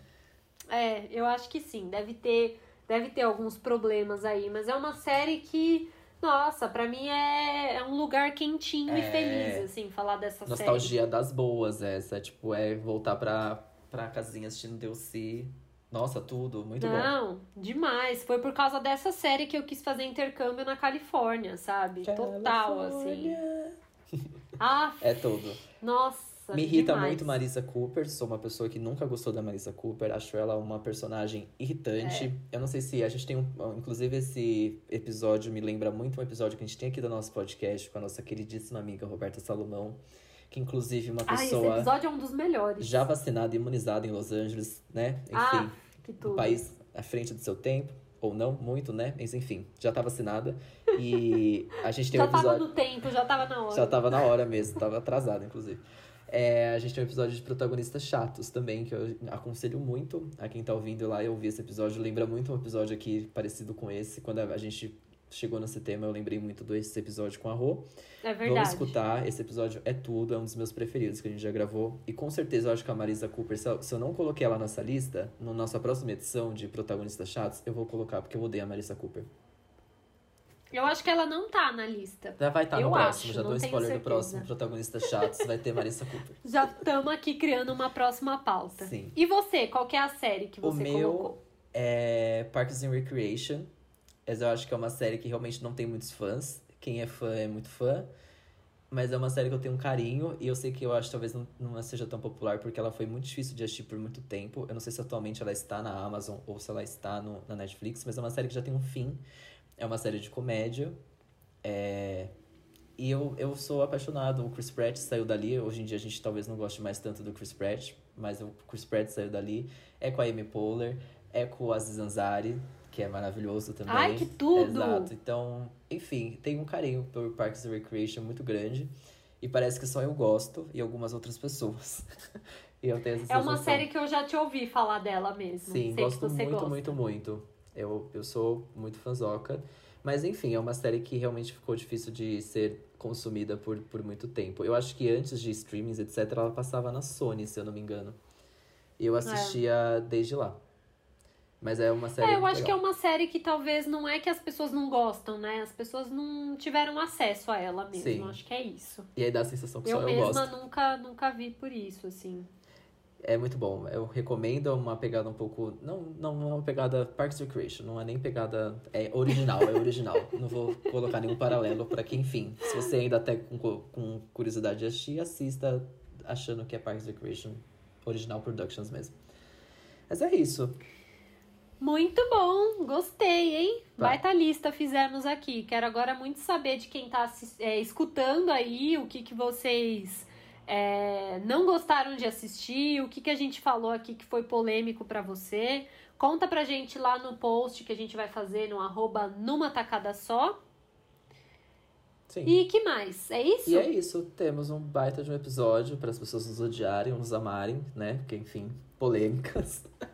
É, eu acho que sim. Deve ter, deve ter alguns problemas aí, mas é uma série que, nossa, pra mim é, é um lugar quentinho e É. feliz, assim, falar dessa série. Nostalgia das boas, essa. Tipo, é voltar pra, pra casinha assistindo se. Nossa, tudo, muito bom. Não, demais. Foi por causa dessa série que eu quis fazer intercâmbio na Califórnia, sabe? Total, assim. Ah, É tudo. nossa. Me irrita demais. muito Marissa Cooper. Sou uma pessoa que nunca gostou da Marissa Cooper. Acho ela uma personagem irritante. É. Eu não sei se a gente tem um. Inclusive, esse episódio me lembra muito um episódio que a gente tem aqui do nosso podcast com a nossa queridíssima amiga Roberta Salomão. Que, inclusive, uma Ai, esse pessoa episódio é um dos melhores. já vacinada e imunizada em Los Angeles, né? Enfim, Ah, que um tudo. país à frente do seu tempo. Ou não, muito, né? Mas enfim, já tá vacinada. E a gente tem um Já tava episódio. no tempo, já tava na hora. Já tava na hora mesmo, tava atrasado, inclusive. É, a gente tem um episódio de protagonistas chatos também, que eu aconselho muito a quem tá ouvindo lá e ouvir esse episódio. Lembra muito um episódio aqui parecido com esse. Quando a gente chegou nesse tema, eu lembrei muito desse episódio com a Rô. É verdade. Vamos escutar, esse episódio é tudo, é um dos meus preferidos que a gente já gravou. E com certeza eu acho que a Marisa Cooper, se eu, não coloquei ela nessa lista, na nossa próxima edição de protagonistas chatos, eu vou colocar, porque eu odeio a Marisa Cooper. Eu acho que ela não tá na lista. Já vai estar Eu no acho, próximo. Já dou spoiler do certeza. próximo protagonista chato. Vai ter Marissa Cooper. [LAUGHS] Já estamos aqui criando uma próxima pauta. Sim. E você, qual é a série que O você meu colocou? é Parks and Recreation. Mas eu acho que é uma série que realmente não tem muitos fãs. Quem é fã é muito fã. Mas é uma série que eu tenho um carinho. E eu sei que eu acho que talvez não, não seja tão popular. Porque ela foi muito difícil de assistir por muito tempo. Eu não sei se atualmente ela está na Amazon ou se ela está no, na Netflix. Mas é uma série que já tem um fim. É uma série de comédia. É... E eu, eu sou apaixonado. O Chris Pratt saiu dali. Hoje em dia a gente talvez não goste mais tanto do Chris Pratt. Mas o Chris Pratt saiu dali. É com a Amy Poehler. É com o Aziz Ansari. Que é maravilhoso também. Ai, que tudo! Exato. Então, enfim, tenho um carinho por Parks and Recreation muito grande. E parece que só eu gosto e algumas outras pessoas. [LAUGHS] e eu tenho essa É uma sensação. série que eu já te ouvi falar dela mesmo. Sim, Sei gosto muito, gosta. muito, muito. Eu, eu sou muito fanzoca. Mas enfim, é uma série que realmente ficou difícil de ser consumida por, por muito tempo. Eu acho que antes de streamings, etc., ela passava na Sony, se eu não me engano. E eu assistia desde lá. Mas é uma série É, eu acho que é legal. uma série que talvez não é que as pessoas não gostam, né? As pessoas não tiveram acesso a ela mesmo. Sim. Acho que é isso. E aí dá a sensação que Eu só eu mesma gosto. nunca, nunca vi por isso, assim. É muito bom. Eu recomendo é uma pegada um pouco. Não, não é uma pegada Parks and Recreation, não é nem pegada. É original, é original. [LAUGHS] não vou colocar nenhum paralelo para que, enfim, se você ainda tá com, com curiosidade de assistir, assista achando que é Parks and Recreation Original Productions mesmo. Mas é isso. Muito bom, gostei, hein? Tá. Baita lista fizemos aqui. Quero agora muito saber de quem tá assis- é, escutando aí, o que, que vocês é, não gostaram de assistir, o que, que a gente falou aqui que foi polêmico pra você. Conta pra gente lá no post que a gente vai fazer no arroba numa tacada só. Sim. E que mais? É isso? E é isso, temos um baita de um episódio para as pessoas nos odiarem ou nos amarem, né? Porque, enfim, polêmicas. [LAUGHS]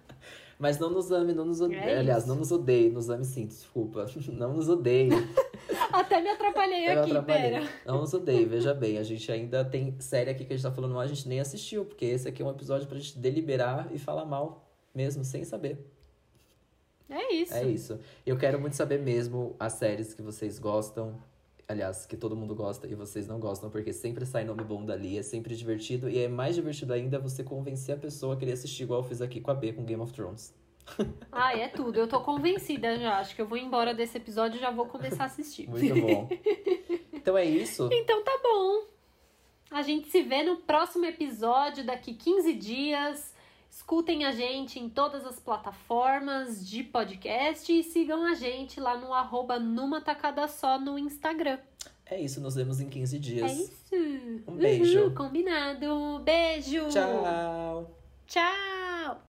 Mas não nos ame, não nos odeie. É Aliás, não nos odeie, nos ame sim, desculpa. [LAUGHS] Não nos odeie. [LAUGHS] Até me atrapalhei aqui, atrapalhei. pera. Não nos odeie, veja bem. A gente ainda tem série aqui que a gente tá falando mal, a gente nem assistiu, porque esse aqui é um episódio pra gente deliberar e falar mal mesmo, sem saber. É isso. É isso. Eu quero muito saber mesmo as séries que vocês gostam. Aliás, que todo mundo gosta e vocês não gostam, porque sempre sai nome bom dali, é sempre divertido. E é mais divertido ainda você convencer a pessoa a querer assistir, igual eu fiz aqui com a B, com Game of Thrones. [LAUGHS] Ah, é tudo. Eu tô convencida já. Acho que eu vou embora desse episódio e já vou começar a assistir. Muito bom. [LAUGHS] então é isso. Então tá bom. A gente se vê no próximo episódio daqui 15 dias. Escutem a gente em todas as plataformas de podcast e sigam a gente lá no arroba numa tacada só no Instagram. É isso, nos vemos em 15 dias. É isso. Um beijo. Uhul, combinado. Beijo. Tchau! Tchau.